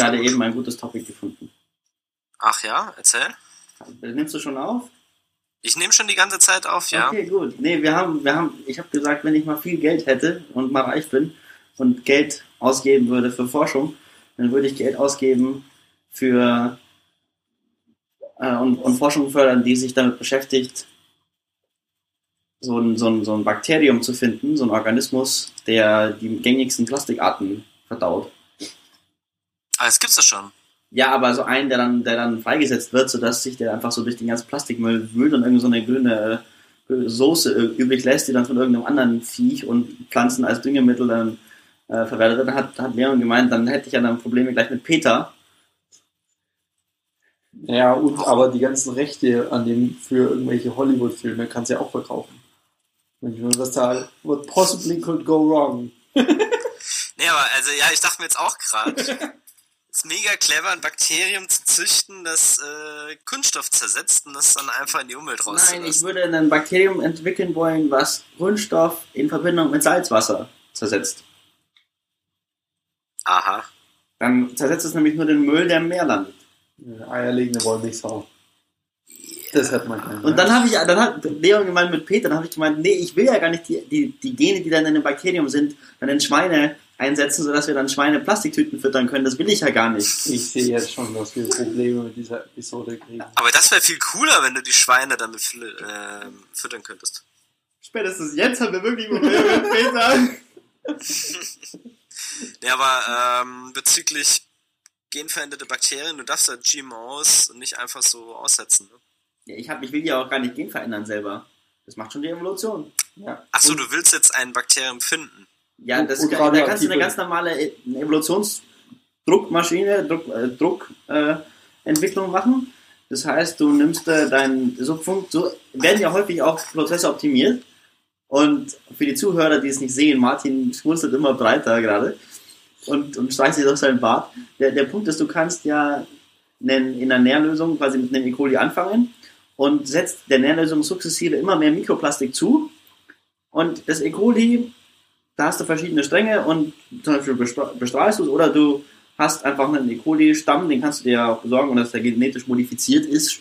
haben gerade eben ein gutes Topic gefunden. Ach ja, erzähl. Nimmst du schon auf? Ich nehme schon die ganze Zeit auf, ja. Okay, gut. Nee, wir haben, wir haben, ich habe gesagt, wenn ich mal viel Geld hätte und mal reich bin und Geld ausgeben würde für Forschung, dann würde ich Geld ausgeben für äh, und, und Forschung fördern, die sich damit beschäftigt, so ein, so, ein, so ein Bakterium zu finden, so ein Organismus, der die gängigsten Plastikarten verdaut. Aber das gibt's doch schon. Ja, aber so einen, der dann, der dann freigesetzt wird, sodass sich der einfach so durch den ganzen Plastikmüll wühlt und irgend so eine grüne äh, Soße übrig lässt, die dann von irgendeinem anderen Viech und Pflanzen als Düngemittel dann äh, verwertet wird. Dann hat, hat Leon gemeint, dann hätte ich ja dann Probleme gleich mit Peter. Ja, und aber die ganzen Rechte an dem für irgendwelche Hollywood-Filme kannst du ja auch verkaufen. Wenn ich nur das zahle, what possibly could go wrong. nee, aber also ja, ich dachte mir jetzt auch gerade, ist mega clever, ein Bakterium zu züchten, das äh, Kunststoff zersetzt und das dann einfach in die Umwelt rauszulassen. Nein, ich würde ein Bakterium entwickeln wollen, was Kunststoff in Verbindung mit Salzwasser zersetzt. Aha. Dann zersetzt es nämlich nur den Müll, der im Meer landet. Ja, eierlegende Wollmilchsau. Das hat man keinen. Und dann habe ich, dann hat Leon gemeint mit Peter, dann habe ich gemeint, nee, ich will ja gar nicht die, die, die Gene, die dann in dem Bakterium sind, dann in Schweine einsetzen, sodass wir dann Schweine Plastiktüten füttern können. Das will ich ja gar nicht. Ich sehe jetzt schon, dass wir Probleme mit dieser Episode kriegen. Aber das wäre viel cooler, wenn du die Schweine damit äh, füttern könntest. Spätestens jetzt haben wir wirklich Probleme mit Peter. ja, aber ähm, bezüglich genveränderte Bakterien, du darfst ja GMOs nicht einfach so aussetzen. Ne? Ja, ich, hab, ich will ja auch gar nicht gen verändern selber. Das macht schon die Evolution. Ja. Achso, du willst jetzt ein Bakterium finden. Ja, das, da kannst du eine ganz normale e- Evolutionsdruckmaschine, Druck, äh, Druckentwicklung äh, machen. Das heißt, du nimmst äh, dein, so, so werden ja häufig auch Prozesse optimiert. Und für die Zuhörer, die es nicht sehen, Martin schmunzelt immer breiter gerade und, und streicht sich auf seinen Bart. Der, der Punkt ist, du kannst ja in der Nährlösung quasi mit einem E. coli anfangen und setzt der Nährlösung sukzessive immer mehr Mikroplastik zu. Und das E. coli da hast du verschiedene Stränge und zum Beispiel bestrahlst du es oder du hast einfach einen E. coli-Stamm, den kannst du dir auch besorgen und dass der genetisch modifiziert ist,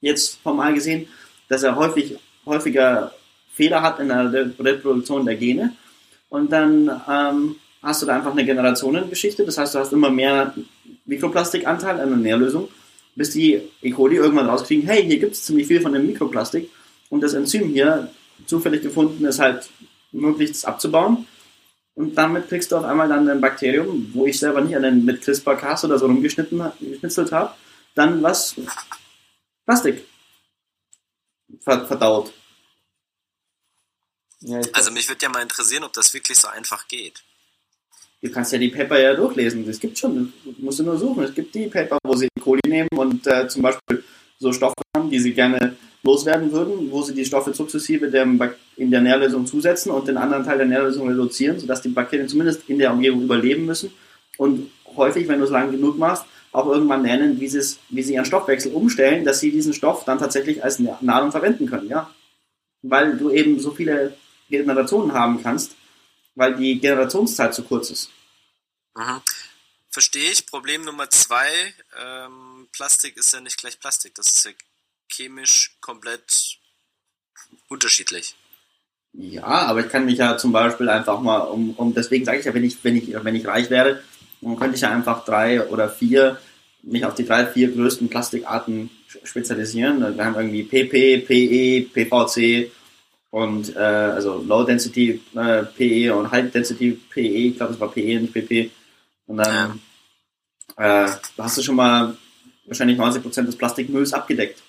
jetzt formal gesehen, dass er häufig, häufiger Fehler hat in der Reproduktion der Gene. Und dann ähm, hast du da einfach eine Generationengeschichte, das heißt, du hast immer mehr Mikroplastikanteil in der Nährlösung, bis die E. coli irgendwann rauskriegen, hey, hier gibt es ziemlich viel von dem Mikroplastik und das Enzym hier, zufällig gefunden, ist halt möglichst abzubauen und damit kriegst du auf einmal dann ein Bakterium, wo ich selber nicht an den, mit CRISPR-Cas oder so rumgeschnitzelt habe, dann was Plastik verdaut. Ja, also mich würde ja mal interessieren, ob das wirklich so einfach geht. Du kannst ja die Paper ja durchlesen. Es gibt schon, musst du nur suchen. Es gibt die Paper, wo sie Kohle nehmen und äh, zum Beispiel so Stoffe haben, die sie gerne loswerden würden, wo sie die Stoffe sukzessive in der Nährlösung zusetzen und den anderen Teil der Nährlösung reduzieren, sodass die Bakterien zumindest in der Umgebung überleben müssen und häufig, wenn du es lang genug machst, auch irgendwann lernen, wie, wie sie ihren Stoffwechsel umstellen, dass sie diesen Stoff dann tatsächlich als Nahrung verwenden können, ja. Weil du eben so viele Generationen haben kannst, weil die Generationszeit zu kurz ist. Mhm. Verstehe ich. Problem Nummer zwei, ähm, Plastik ist ja nicht gleich Plastik. Das ist ja chemisch komplett unterschiedlich. Ja, aber ich kann mich ja zum Beispiel einfach mal, um, um deswegen sage ich ja, wenn ich, wenn ich, wenn ich reich wäre, dann könnte ich ja einfach drei oder vier, mich auf die drei, vier größten Plastikarten spezialisieren. Wir haben irgendwie PP, PE, PVC und äh, also Low Density äh, PE und High Density PE, ich glaube es war PE, nicht PP. Und dann ja. äh, hast du schon mal wahrscheinlich 90% des Plastikmülls abgedeckt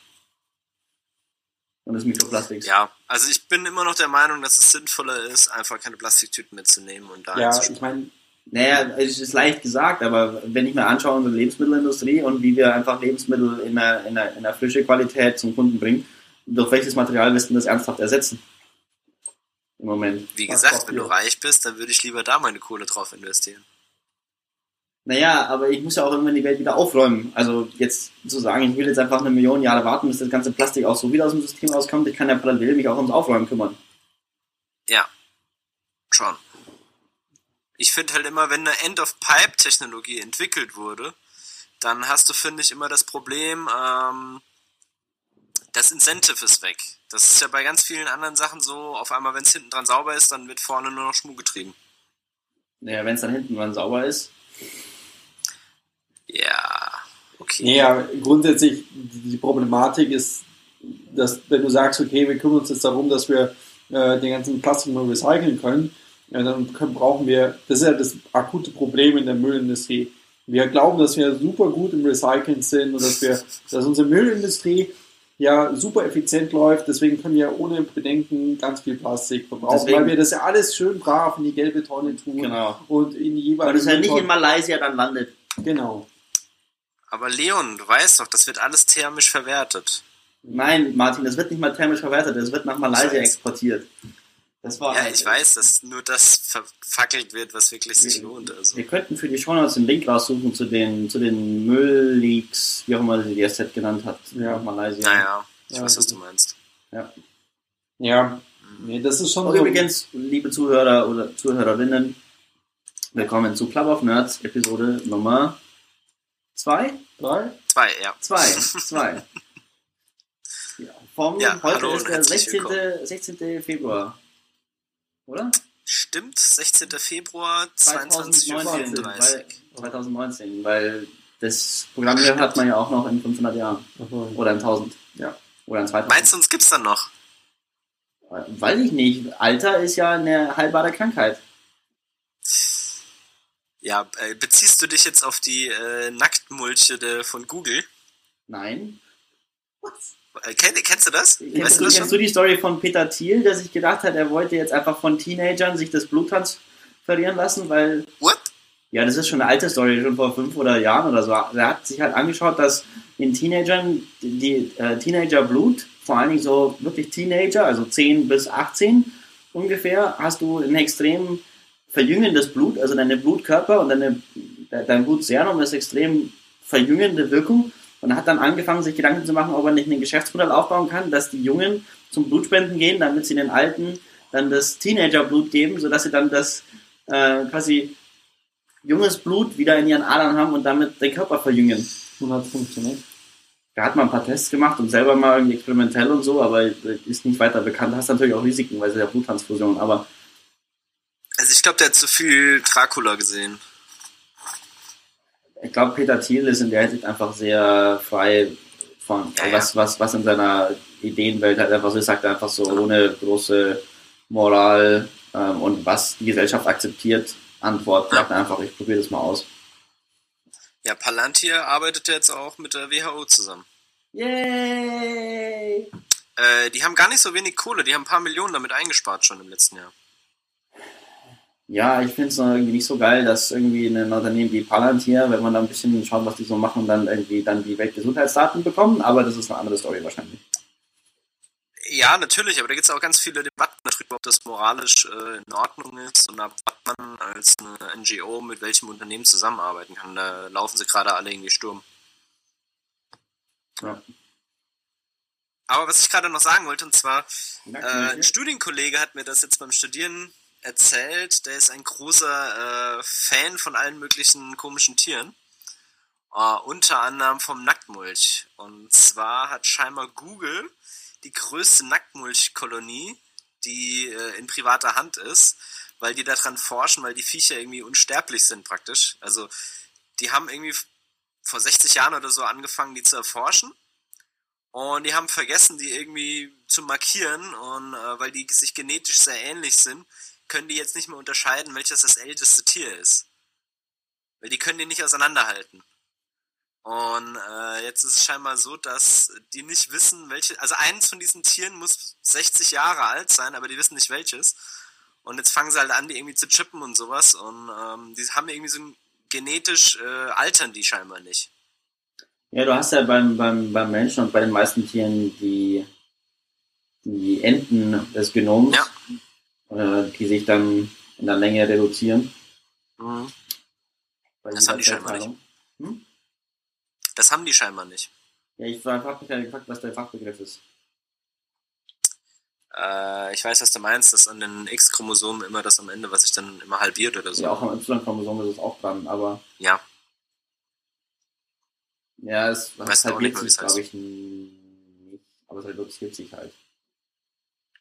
und des Mikroplastiks. Ja, also ich bin immer noch der Meinung, dass es sinnvoller ist, einfach keine Plastiktüten mitzunehmen und da Ja, ich meine, naja, es ist leicht gesagt, aber wenn ich mir anschaue, unsere Lebensmittelindustrie und wie wir einfach Lebensmittel in einer, in einer, in einer frische Qualität zum Kunden bringen, durch welches Material wirst du das ernsthaft ersetzen? Im Moment. Wie gesagt, wenn du reich bist, dann würde ich lieber da meine Kohle drauf investieren. Naja, aber ich muss ja auch irgendwann die Welt wieder aufräumen. Also jetzt zu sagen, ich will jetzt einfach eine Million Jahre warten, bis das ganze Plastik auch so wieder aus dem System rauskommt, ich kann ja parallel mich auch ums Aufräumen kümmern. Ja, schon. Ich finde halt immer, wenn eine End-of-Pipe-Technologie entwickelt wurde, dann hast du, finde ich, immer das Problem, ähm, das Incentive ist weg. Das ist ja bei ganz vielen anderen Sachen so, auf einmal, wenn es hinten dran sauber ist, dann wird vorne nur noch Schmuh getrieben. Ja, wenn es dann hinten dran sauber ist. Ja, okay. Ja, grundsätzlich, die Problematik ist, dass wenn du sagst, okay, wir kümmern uns jetzt darum, dass wir äh, den ganzen Plastik mal recyceln können, ja, dann können, brauchen wir, das ist ja das akute Problem in der Müllindustrie. Wir glauben, dass wir super gut im Recyceln sind und dass wir, dass unsere Müllindustrie ja super effizient läuft, deswegen können wir ohne Bedenken ganz viel Plastik verbrauchen, Deswegen- weil wir das ja alles schön brav in die gelbe Tonne tun Genau. und in die Weil es ja nicht in Malaysia dann landet. Genau. Aber Leon, du weißt doch, das wird alles thermisch verwertet. Nein, Martin, das wird nicht mal thermisch verwertet, das wird nach Malaysia exportiert. Das war Ja, ich weiß, dass nur das verfackelt wird, was wirklich sich lohnt. Also. Wir könnten für die Shownotes einen Link raussuchen zu den, zu den Müllleaks, wie auch immer sie die SZ genannt hat, Ja. nach Malaysia. Naja, ich Ja, weiß, was gut. du meinst. Ja, nee, das ist schon Und übrigens, liebe Zuhörer oder Zuhörerinnen, willkommen zu Club of Nerds, Episode Nummer 2? Drei. Zwei, ja. 2, 2. Ja, vom, Ja, heute hallo ist der herzlich 16. 16. Februar. Oder? Stimmt, 16. Februar, 22.35 2019, Uhr. weil, 2019, weil das Programm hat man ja auch noch in 500 Jahren. Oder in 1000. Ja. Oder in 2000. Meinst du, uns gibt's dann noch? Weiß ich nicht. Alter ist ja eine heilbare Krankheit. Ja, äh, beziehst du dich jetzt auf die äh, Nacktmulche de, von Google? Nein. Äh, kenn, kennst du das? Kennst, weißt du, das kennst du die Story von Peter Thiel, der sich gedacht hat, er wollte jetzt einfach von Teenagern sich das Blut transferieren lassen, weil, What? ja, das ist schon eine alte Story, schon vor fünf oder Jahren oder so. Er hat sich halt angeschaut, dass in Teenagern die, äh, Teenagerblut, vor allen Dingen so wirklich Teenager, also 10 bis 18 ungefähr, hast du ein extrem verjüngendes Blut, also deine Blutkörper und deine, de- dein Blutserum ist extrem verjüngende Wirkung und er hat dann angefangen, sich Gedanken zu machen, ob er nicht ein Geschäftsmodell aufbauen kann, dass die Jungen zum Blutspenden gehen, damit sie den Alten dann das Teenagerblut geben, sodass sie dann das äh, quasi junges Blut wieder in ihren Adern haben und damit den Körper verjüngen. Und hat funktioniert. Da hat man ein paar Tests gemacht und selber mal irgendwie experimentell und so, aber ist nicht weiter bekannt. Hast natürlich auch Risiken, weil es ja Bluttransfusion, aber Also ich glaube, der hat zu viel Dracula gesehen. ich glaube, Peter Thiel ist in der Hinsicht einfach sehr frei von, Ja, ja. was, was, was in seiner Ideenwelt halt einfach so ist, sagt einfach so ohne große Moral ähm, und was die Gesellschaft akzeptiert, Antwort, sagt er einfach, ich probiere das mal aus. Ja, Palantir arbeitet jetzt auch mit der WHO zusammen. Yay! Äh, die haben gar nicht so wenig Kohle, die haben ein paar Millionen damit eingespart schon im letzten Jahr. Ja, ich finde es irgendwie nicht so geil, dass irgendwie ein Unternehmen wie Palantir, wenn man da ein bisschen schaut, was die so machen, dann irgendwie dann die Weltgesundheitsdaten bekommen, aber das ist eine andere Story wahrscheinlich. Ja, natürlich, aber da gibt es auch ganz viele Debatten darüber, ob das moralisch äh, in Ordnung ist und ab wann man als eine NGO mit welchem Unternehmen zusammenarbeiten kann. Da laufen sie gerade alle irgendwie Sturm. Ja. Aber was ich gerade noch sagen wollte, und zwar, äh, ein Studienkollege hat mir das jetzt beim Studieren erzählt. Der ist ein großer äh, Fan von allen möglichen komischen Tieren. Äh, unter anderem vom Nacktmulch. Und zwar hat scheinbar Google die größte Nacktmulchkolonie, die äh, in privater Hand ist, weil die daran forschen, weil die Viecher irgendwie unsterblich sind praktisch. Also die haben irgendwie vor 60 Jahren oder so angefangen, die zu erforschen. Und die haben vergessen, die irgendwie zu markieren. Und äh, weil die sich genetisch sehr ähnlich sind, können die jetzt nicht mehr unterscheiden, welches das älteste Tier ist. Weil die können die nicht auseinanderhalten. Und äh, jetzt ist es scheinbar so, dass die nicht wissen, welche. Also eins von diesen Tieren muss 60 Jahre alt sein, aber die wissen nicht welches. Und jetzt fangen sie halt an, die irgendwie zu chippen und sowas. Und ähm, die haben irgendwie so ein genetisch äh, altern die scheinbar nicht. Ja, du hast ja beim, beim, beim Menschen und bei den meisten Tieren die, die Enden des Genoms, äh, die sich dann in der Länge reduzieren. Mhm. Das haben die scheinbar Zellteilung. Hm? Das haben die scheinbar nicht. Ja, ich habe mich ja gefragt, was der Fachbegriff ist. Äh, ich weiß, was du meinst, dass an den X-Chromosomen immer das am Ende, was sich dann immer halbiert oder so. Ja, auch am Y-Chromosom ist es auch dran, aber Ja. Ja, es auch halbiert nicht sich, glaube ich, nicht. Aber es reduziert sich halt.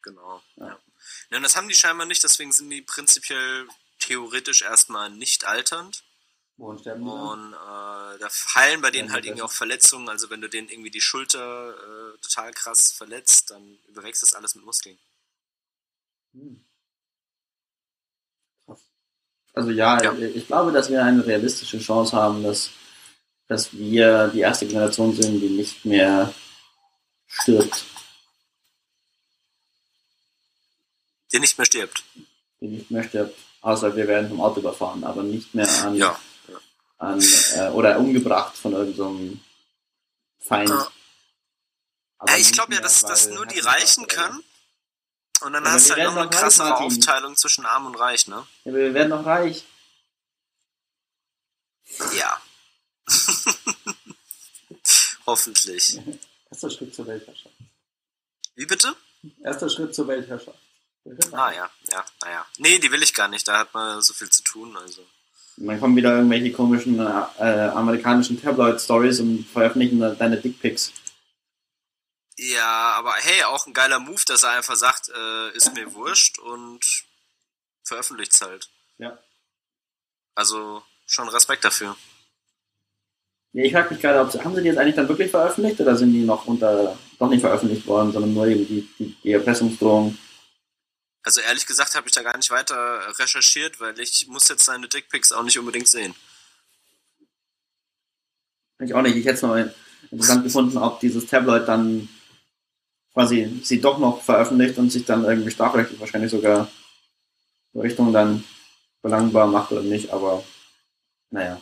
Genau. Ja. Ja. Ja, und das haben die scheinbar nicht, deswegen sind die prinzipiell theoretisch erstmal nicht alternd. Woran sterben die? Und äh, da heilen bei denen Ja, halt irgendwie auch Verletzungen. Also wenn du denen irgendwie die Schulter äh, total krass verletzt, dann überwächst das alles mit Muskeln. Hm. Krass. Also ja, Ja. ich glaube, dass wir eine realistische Chance haben, dass, dass wir die erste Generation sind, die nicht mehr stirbt. Der nicht mehr stirbt. Die nicht mehr stirbt. Außer wir werden vom Auto überfahren, aber nicht mehr an, Ja. an äh, oder umgebracht von irgendeinem Feind. Ja. Ja, ich glaube ja, dass das weil nur die Reichen können. Und dann Aber hast du halt noch eine reich, krassere Martin. Aufteilung zwischen Arm und Reich, ne? Ja, aber wir werden noch reich. Ja. Hoffentlich. Erster Schritt zur Weltherrschaft. Wie bitte? Erster Schritt zur Weltherrschaft. Ah ja, ja, naja. Nee, die will ich gar nicht, da hat man so viel zu tun, also. Und dann kommen wieder irgendwelche komischen äh, äh, amerikanischen Tabloid-Stories und veröffentlichen deine Dickpics. Ja, aber hey, auch ein geiler Move, dass er einfach sagt, äh, ist mir wurscht und veröffentlicht's halt. Ja. Also schon Respekt dafür. Ja, ich frage mich gerade, ob sie, haben sie die jetzt eigentlich dann wirklich veröffentlicht oder sind die noch unter, doch nicht veröffentlicht worden, sondern nur eben die, die, die Erpressungsdrohung? Also ehrlich gesagt habe ich da gar nicht weiter recherchiert, weil ich muss jetzt seine Dickpics auch nicht unbedingt sehen. Ich auch nicht. Ich hätte es noch interessant gefunden, ob dieses Tabloid dann quasi sie doch noch veröffentlicht und sich dann irgendwie strafrechtlich wahrscheinlich sogar in Richtung dann belangbar macht oder nicht, aber naja.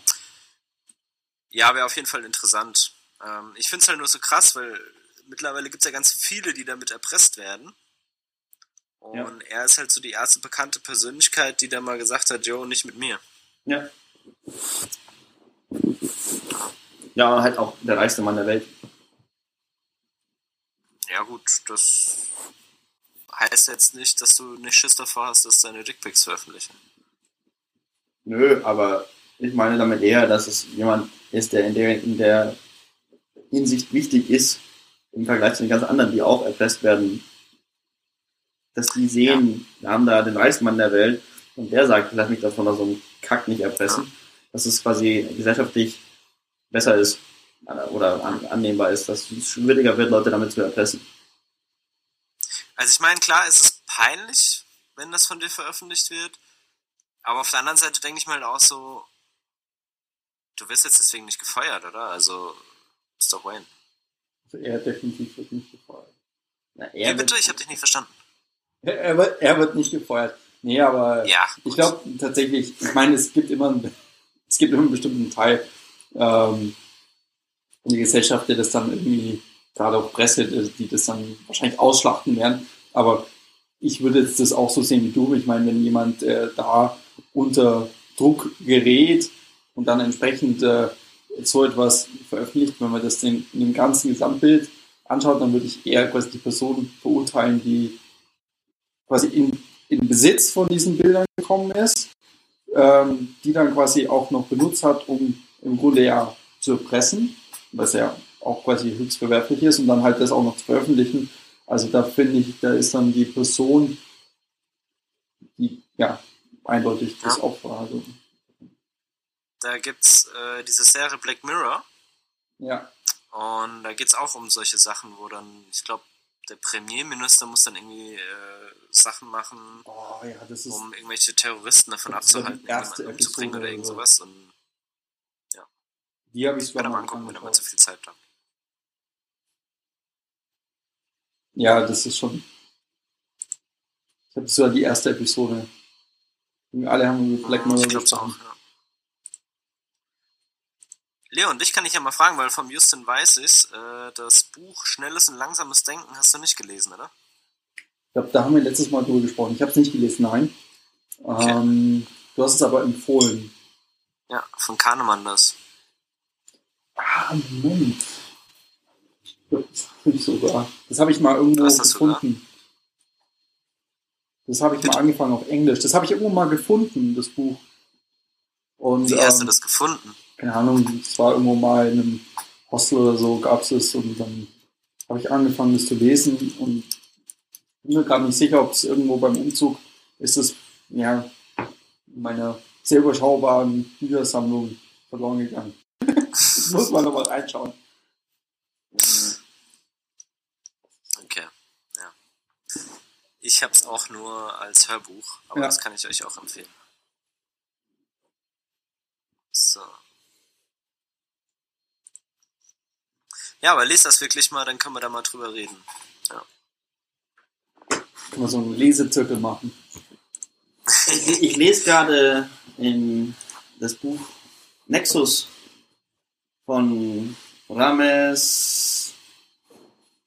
Ja, wäre auf jeden Fall interessant. Ähm, ich finde es halt nur so krass, weil mittlerweile gibt es ja ganz viele, die damit erpresst werden. Und Ja. er ist halt so die erste bekannte Persönlichkeit, die da mal gesagt hat, Joe, nicht mit mir. Ja. Ja, halt auch der reichste Mann der Welt. Ja gut, das heißt jetzt nicht, dass du nicht Schiss davor hast, dass deine Dickpics veröffentlichen. Nö, aber ich meine damit eher, dass es jemand ist, der in der, in der Hinsicht wichtig ist, im Vergleich zu den ganzen anderen, die auch erpresst werden. Dass die sehen, wir haben da den reichsten Mann der Welt und der sagt, lass mich davon aus so einem Kack nicht erpressen. Dass es quasi gesellschaftlich besser ist oder an, annehmbar ist, dass es schwieriger wird, Leute damit zu erpressen. Also ich meine, klar, es ist peinlich, wenn das von dir veröffentlicht wird. Aber auf der anderen Seite denke ich mal auch so, du wirst jetzt deswegen nicht gefeuert, oder? Also, ist doch Wayne. Also er definitiv wird nicht gefeuert. Na, Wie er bitte? wird- Ich habe dich nicht verstanden. Er, wird, er wird nicht gefeuert. Nee, aber Ja, ich glaube tatsächlich, ich meine, es gibt immer, einen- es gibt immer einen bestimmten Teil ähm, in der Gesellschaft, der das dann irgendwie, gerade auch Presse, die die das dann wahrscheinlich ausschlachten werden. Aber ich würde jetzt das auch so sehen wie du. Ich meine, wenn jemand äh, da unter Druck gerät und dann entsprechend äh, so etwas veröffentlicht, wenn man das den, in dem ganzen Gesamtbild anschaut, dann würde ich eher quasi die Person verurteilen, die quasi in, in Besitz von diesen Bildern gekommen ist, ähm, die dann quasi auch noch benutzt hat, um im Grunde ja zu erpressen, was ja auch quasi höchst verwerflich ist und dann halt das auch noch zu veröffentlichen. Also da finde ich, da ist dann die Person, die ja eindeutig das Ja. Opfer. Also Da gibt's äh, diese Serie Black Mirror ja, und da geht's auch um solche Sachen, wo dann, ich glaube, der Premierminister muss dann irgendwie äh, Sachen machen, oh ja, um irgendwelche Terroristen davon abzuhalten, jemanden umzubringen oder irgend sowas. Und die habe ich man mal angucken, wenn mal angeschaut. zu viel Zeit habt. Ja, das ist schon. Ich habe sogar die erste Episode. Wir alle haben Ja, Mirror ich glaub's auch, ja. Leon, dich kann ich ja mal fragen, weil vom Justin weiß ich's, äh, das Buch Schnelles und Langsames Denken hast du nicht gelesen, oder? Ich glaube, da haben wir letztes Mal drüber gesprochen. Ich habe es nicht gelesen, nein. Ähm, du hast es aber empfohlen. Ja, von Kahnemann das. Ah, Moment. Ich Das habe ich sogar. Das habe ich mal irgendwo das sogar? gefunden. Das habe ich mal Bitte? angefangen auf Englisch. Das habe ich irgendwo mal gefunden, das Buch. Und Wie hast du ähm, das gefunden? Keine Ahnung, es war irgendwo mal in einem Hostel oder so gab es es und dann habe ich angefangen, das zu lesen und bin mir gar nicht sicher, ob es irgendwo beim Umzug ist es ja in meiner sehr überschaubaren Büchersammlung verloren gegangen. muss man noch mal reinschauen. Okay, ja. Ich habe es auch nur als Hörbuch, aber Ja. das kann ich euch auch empfehlen. So. Ja, aber lest das wirklich mal, dann können wir da mal drüber reden. Kann man so einen Lesezirkel machen. Ich, ich lese gerade in das Buch Nexus von Rames.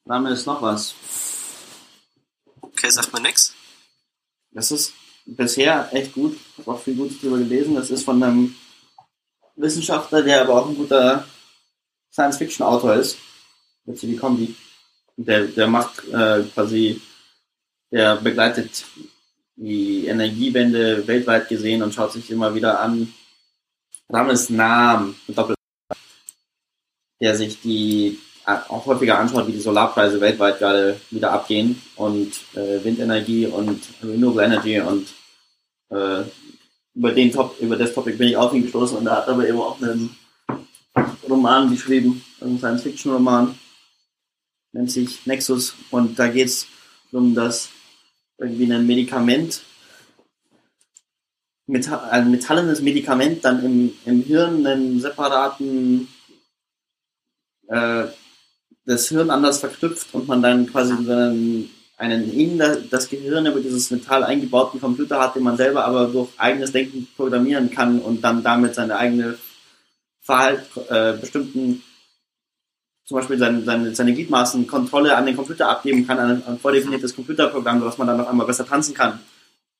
Rames noch was. Okay, sagt mir nix. Das ist bisher echt gut. Ich habe auch viel Gutes drüber gelesen. Das ist von einem Wissenschaftler, der aber auch ein guter Science-Fiction-Autor ist. Jetzt die Kombi. Der, der macht äh, quasi, der begleitet die Energiewende weltweit gesehen und schaut sich immer wieder an. Rames mit Doppel der sich die äh, auch häufiger anschaut, wie die Solarpreise weltweit gerade wieder abgehen und äh, Windenergie und Renewable Energy und äh, über den Top, über das Topic bin ich auf ihn gestoßen und er hat aber eben auch einen Roman geschrieben, einen Science-Fiction-Roman, nennt sich Nexus. Und da geht es um das irgendwie ein Medikament, ein metallenes Medikament dann im, im Hirn einen separaten äh, das Hirn anders verknüpft und man dann quasi einen, einen in das Gehirn über dieses Metall eingebauten Computer hat, den man selber aber durch eigenes Denken programmieren kann und dann damit seine eigene Verhalt, äh, bestimmten, zum Beispiel seine, seine, seine Gliedmaßen Kontrolle an den Computer abgeben kann, an ein, vordefiniertes Computerprogramm, sodass man dann auf einmal besser tanzen kann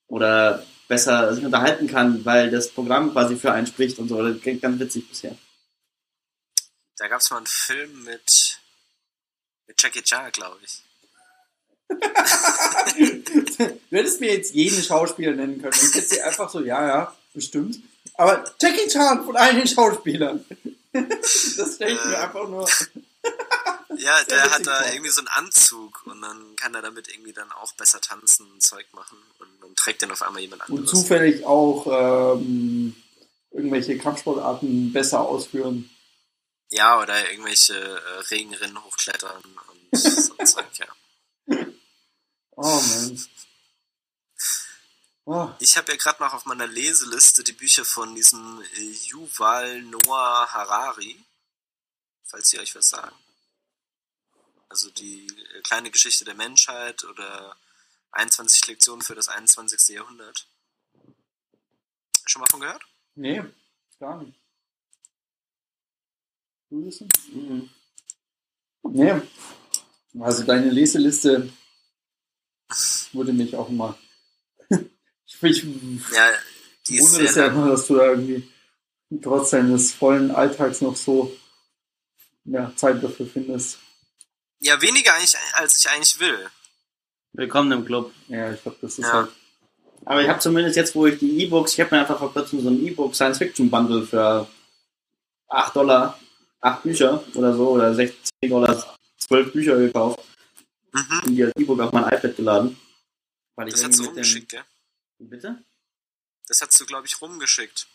oder besser sich unterhalten kann, weil das Programm quasi für einen spricht und so. Das klingt ganz witzig bisher. Da gab es mal einen Film mit, mit Jackie Chan, glaube ich. Du hättest mir jetzt jeden Schauspieler nennen können. Ich hätte sie einfach so, ja, ja, bestimmt. Aber Jackie Chan von allen den Schauspielern. Das stelle ich mir Äh. einfach nur. Ja, Sehr der hat da vor. irgendwie so einen Anzug und dann kann er damit irgendwie dann auch besser tanzen und Zeug machen und dann trägt den auf einmal jemand Und anderes. zufällig auch ähm, irgendwelche Kampfsportarten besser ausführen. Ja, oder irgendwelche äh, Regenrinnen hochklettern und so ein Zeug, ja. Oh man. Oh, Ich habe ja gerade noch auf meiner Leseliste die Bücher von diesem äh, Yuval Noah Harari, falls sie euch was sagen. Also die äh, kleine Geschichte der Menschheit oder 21 Lektionen für das 21. Jahrhundert. Schon mal von gehört? nee, gar nicht. Du wissen? Mhm. Nee. Also deine Leseliste würde mich auch immer. Ich ich Ja, die ist wundere es sehr ja immer, dass du da irgendwie trotz deines vollen Alltags noch so ja, Zeit dafür findest. Ja, weniger eigentlich, als ich eigentlich will. Willkommen im Club. Ja, ich glaube, das ist Ja. halt. Aber ich habe zumindest jetzt, wo ich die E-Books, ich habe mir einfach vor kurzem so ein E-Book Science Fiction Bundle für 8 Dollar, 8 Bücher oder so, oder 16 Dollar, 12 Bücher gekauft Mhm. und die als E-Book auf mein iPad geladen. Weil ich Das du irgendwie mit rumgeschickt, gell? Bitte? Das hast du, glaube ich, rumgeschickt.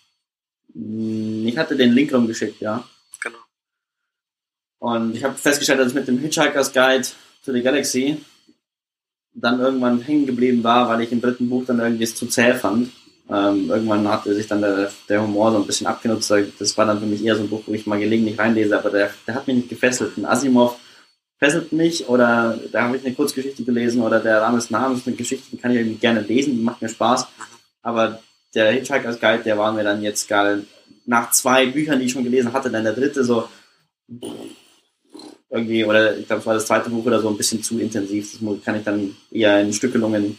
Hm, Ich hatte den Link rumgeschickt, ja. Genau. Und ich habe festgestellt, dass ich mit dem Hitchhiker's Guide to the Galaxy dann irgendwann hängen geblieben war, weil ich im dritten Buch dann irgendwie es zu zäh fand. Ähm, irgendwann hatte sich dann der, der Humor so ein bisschen abgenutzt. Das war dann für mich eher so ein Buch, wo ich mal gelegentlich reinlese, aber der, der hat mich nicht gefesselt. Ein Asimov fesselt mich oder da habe ich eine Kurzgeschichte gelesen oder der Rames Name ist eine Geschichte, die kann ich irgendwie gerne lesen, die macht mir Spaß. Aber der Hitchhiker's Guide, der war mir dann jetzt gerade nach zwei Büchern, die ich schon gelesen hatte, dann der dritte so irgendwie, oder ich glaube, es war das zweite Buch oder so, ein bisschen zu intensiv. Das kann ich dann eher in Stückelungen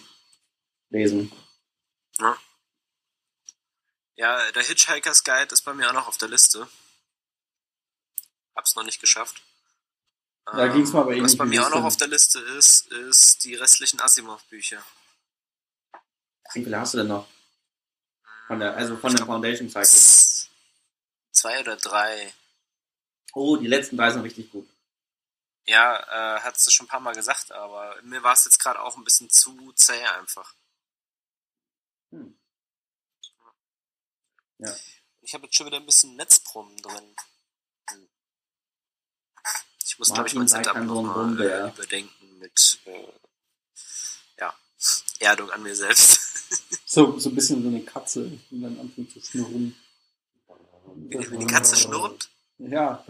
lesen. Ja, der Hitchhiker's Guide ist bei mir auch noch auf der Liste. Hab's noch nicht geschafft. Da ging's mir aber Was ähnlich bei mir auch noch auf der Liste ist, ist die restlichen Asimov-Bücher. Wie viele hast du denn noch? Von der, also von Ich der Foundation Cycle. Zwei oder drei. Oh, die letzten drei sind richtig gut. Ja, äh, hast du schon ein paar Mal gesagt, aber mir war es jetzt gerade auch ein bisschen zu zäh einfach. Hm. Ja. Ich habe jetzt schon wieder ein bisschen Netzbrummen drin. Ich muss, glaube ich, mein Setup nochmal äh, überdenken mit äh, ja, Erdung an mir selbst. So, so ein bisschen so eine Katze, die dann anfängt zu schnurren. Die Katze schnurrt? Ja.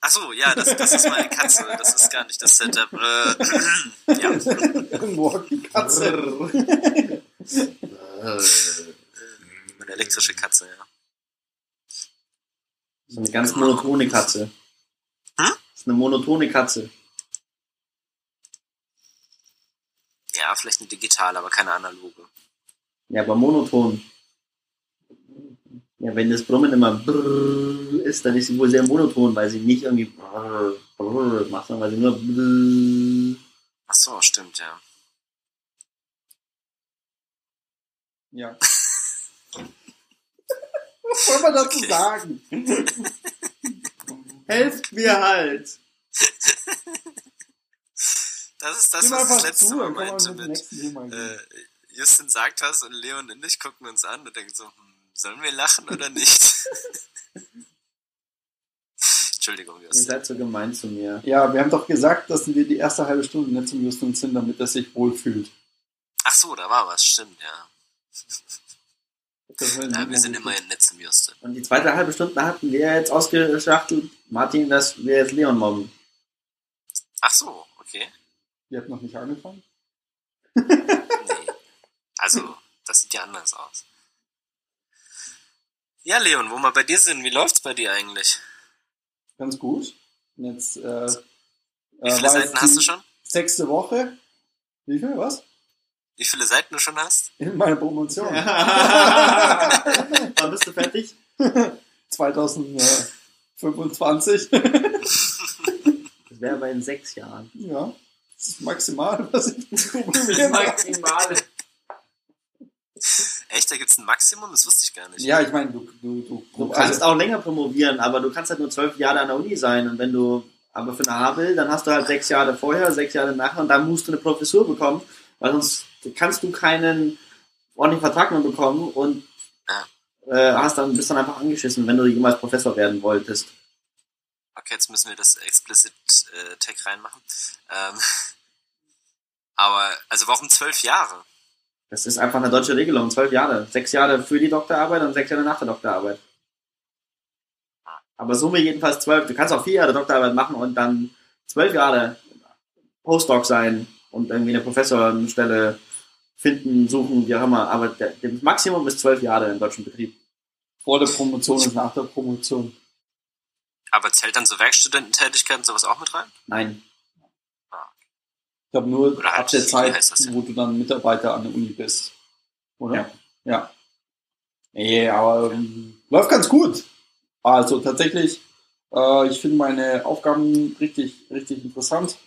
Ach so, ja, das, das ist meine Katze. Das ist gar nicht das Setup. Äh, ja, die Katze. meine elektrische Katze, ja. So eine ganz monotone Katze. Das ist eine monotone Katze. Ja, vielleicht eine digitale, aber keine analoge. Ja, aber monoton. Ja, wenn das Brummen immer brrr ist, dann ist sie wohl sehr monoton, weil sie nicht irgendwie brrr, brrr macht, sondern weil sie nur brrr. Ach so, stimmt, ja. Ja. Was soll man dazu Okay. sagen? Helft mir halt! Das ist das, Gib was das letzte zu, Mal meinte mit äh, Justin sagt was und Leon und ich gucken uns an und denken so, hm, sollen wir lachen oder nicht? Entschuldigung, Ihr Justin. seid so gemein zu mir. Ja, wir haben doch gesagt, dass wir die erste halbe Stunde nicht zum Justin sind, damit er sich wohlfühlt. Ach so, da war was, stimmt, ja. Ja wir sind immerhin nett zum Justin. Und die zweite halbe Stunde hatten wir jetzt ausgeschachtelt, Martin, dass wir jetzt Leon mobben. Ach so, okay. Ihr habt noch nicht angefangen? Nee. Also, das sieht ja anders aus. Ja, Leon, wo wir bei dir sind, wie läuft's bei dir eigentlich? Ganz gut. Und Jetzt, äh, Wie viele Seiten hast du schon? Sechste Woche. Wie viel? Was? Wie viele Seiten du schon hast? In meiner Promotion. Wann bist du fertig? 2025. Das wäre aber in sechs Jahren. ja. Das ist maximal, was ich promovieren kann. Maximale. Echt, da gibt's ein Maximum? Das wusste ich gar nicht. Ja, ich meine, du, du, du, Du kannst auch länger promovieren, aber du kannst halt nur zwölf Jahre an der Uni sein. Und wenn du aber für eine Havel, dann hast du halt sechs Jahre vorher, sechs Jahre nachher und dann musst du eine Professur bekommen, weil sonst kannst du keinen ordentlichen Vertrag mehr bekommen und äh, hast dann, bist dann einfach angeschissen, wenn du jemals Professor werden wolltest. Okay, jetzt müssen wir das explicit äh, Tag reinmachen. Ähm, aber, also warum zwölf Jahre? Das ist einfach eine deutsche Regelung, zwölf Jahre. Sechs Jahre für die Doktorarbeit und sechs Jahre nach der Doktorarbeit. Aber Summe jedenfalls zwölf. Du kannst auch vier Jahre Doktorarbeit machen und dann zwölf Jahre Postdoc sein und irgendwie eine Professorenstelle finden, suchen, wie auch immer. Aber der, das Maximum ist zwölf Jahre im deutschen Betrieb. vor der Promotion und nach der Promotion. Aber zählt dann so Werkstudententätigkeit und sowas auch mit rein? Nein. Ich glaube nur Oder ab der Zeit, denn? wo du dann Mitarbeiter an der Uni bist. Oder? Ja. Ja. Nee, aber ähm, läuft ganz gut. Also tatsächlich, äh, ich finde meine Aufgaben richtig, richtig interessant.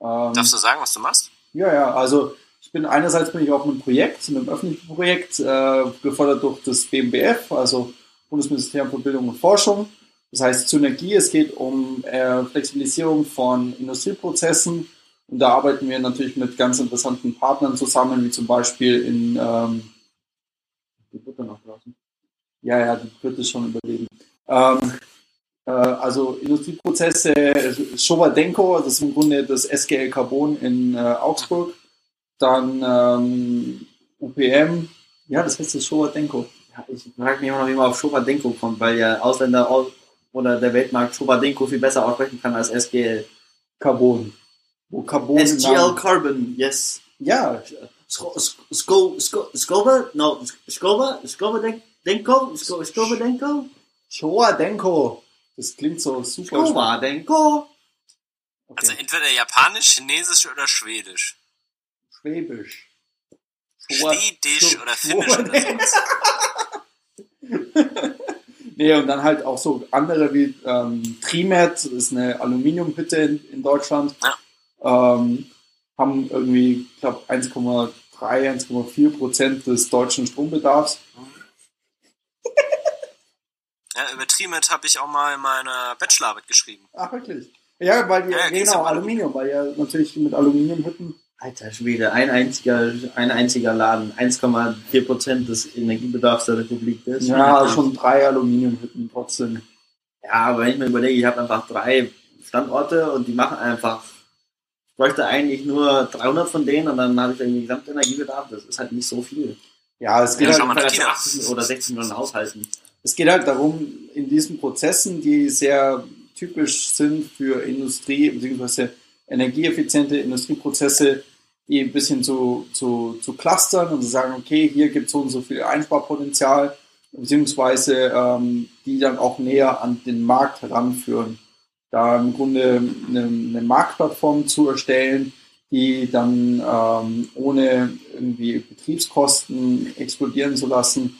Ähm, Darfst du sagen, was du machst? Ja, ja, also bin einerseits bin ich auf einem Projekt, einem öffentlichen Projekt, äh, gefördert durch das BMBF, also Bundesministerium für Bildung und Forschung. Das heißt Synergie, es geht um äh, Flexibilisierung von Industrieprozessen und da arbeiten wir natürlich mit ganz interessanten Partnern zusammen, wie zum Beispiel in ähm, die Butter noch draußen. Ja, ja, die wird es schon überleben. Ähm, äh, also Industrieprozesse, Schowadenko, das ist im Grunde das SGL Carbon in äh, Augsburg. Dann ähm, UPM, ja, das heißt das Schowadenko. Ja, ich frage mich immer noch, wie man auf Schobadenko kommt, weil ja Ausländer au- oder der Weltmarkt Schobadenko viel besser aussprechen kann als SGL. Carbon. Wo Carbon SGL Carbon, yes. Ja, Sko, Sko, Sko, Skoba? No, Skoba? Skoba Denko? Sko, Skoba Denko? Schowadenko. Das klingt so super. Skoba Denko? Okay. Also entweder Japanisch, Chinesisch oder Schwedisch. Schwäbisch. Schwedisch oder Finnisch oder sowas. Nee, und dann halt auch so andere wie ähm, Trimet, das ist eine Aluminiumhütte in, in Deutschland. Ähm, haben irgendwie, ich glaube, 1,3, 1,4 Prozent des deutschen Strombedarfs. Ja, über Trimet habe ich auch mal in meiner Bachelorarbeit geschrieben. Ach, wirklich? Ja, weil die, Ja, genau, um Aluminium, weil ja natürlich mit Aluminiumhütten. Alter Schwede, ein einziger, ein einziger Laden, 1,4 Prozent des Energiebedarfs der Republik. Ist Ja, schon drei Aluminiumhütten trotzdem. Ja, aber wenn ich mir überlege, ich habe einfach drei Standorte und die machen einfach, ich bräuchte eigentlich nur 300 von denen und dann habe ich irgendwie Gesamtenergiebedarf. Das ist halt nicht so viel. Ja, es geht, Ja, halt, schau mal nach Vielleicht China. 80 oder 16 Millionen Haushalten. es geht halt darum, in diesen Prozessen, die sehr typisch sind für Industrie bzw. energieeffiziente Industrieprozesse, die ein bisschen zu, zu, zu clustern und zu sagen, okay, hier gibt es so und so viel Einsparpotenzial, beziehungsweise ähm, die dann auch näher an den Markt heranführen. Da im Grunde eine, eine Marktplattform zu erstellen, die dann ähm, ohne irgendwie Betriebskosten explodieren zu lassen,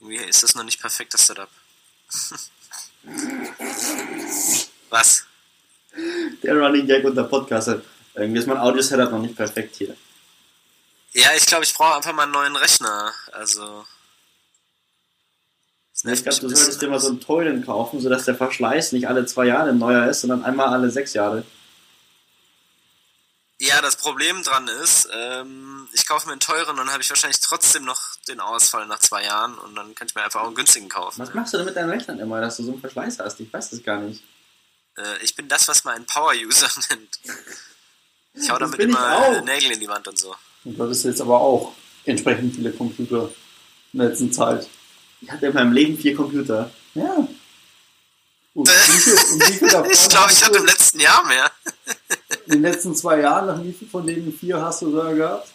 Irgendwie ist das noch nicht perfekt, das Setup. Was? Der Running Gag unter Podcaster. Irgendwie ist mein Audio-Setup noch nicht perfekt hier. Ja, ich glaube, ich brauche einfach mal einen neuen Rechner. Also. Ich glaube, du solltest dir mal so einen Toilen kaufen, sodass der Verschleiß nicht alle zwei Jahre ein neuer ist, sondern einmal alle sechs Jahre. Ja, das Problem dran ist, ähm, ich kaufe mir einen teuren und dann habe ich wahrscheinlich trotzdem noch den Ausfall nach zwei Jahren und dann kann ich mir einfach auch einen günstigen kaufen. Was machst du denn mit deinen Rechnern immer, dass du so einen Verschleiß hast? Ich weiß das gar nicht. Äh, ich bin das, was man einen Power-User nennt. Ich hau Das damit immer Nägel in die Wand und so. Und du hattest jetzt aber auch entsprechend viele Computer in der letzten Zeit. Ich hatte in meinem Leben vier Computer. Ja. Und wie viel, und wie viel davon Ich glaube, ich hatte im letzten Jahr mehr. in den letzten zwei Jahren, nach wie viel von denen vier hast du da gehabt?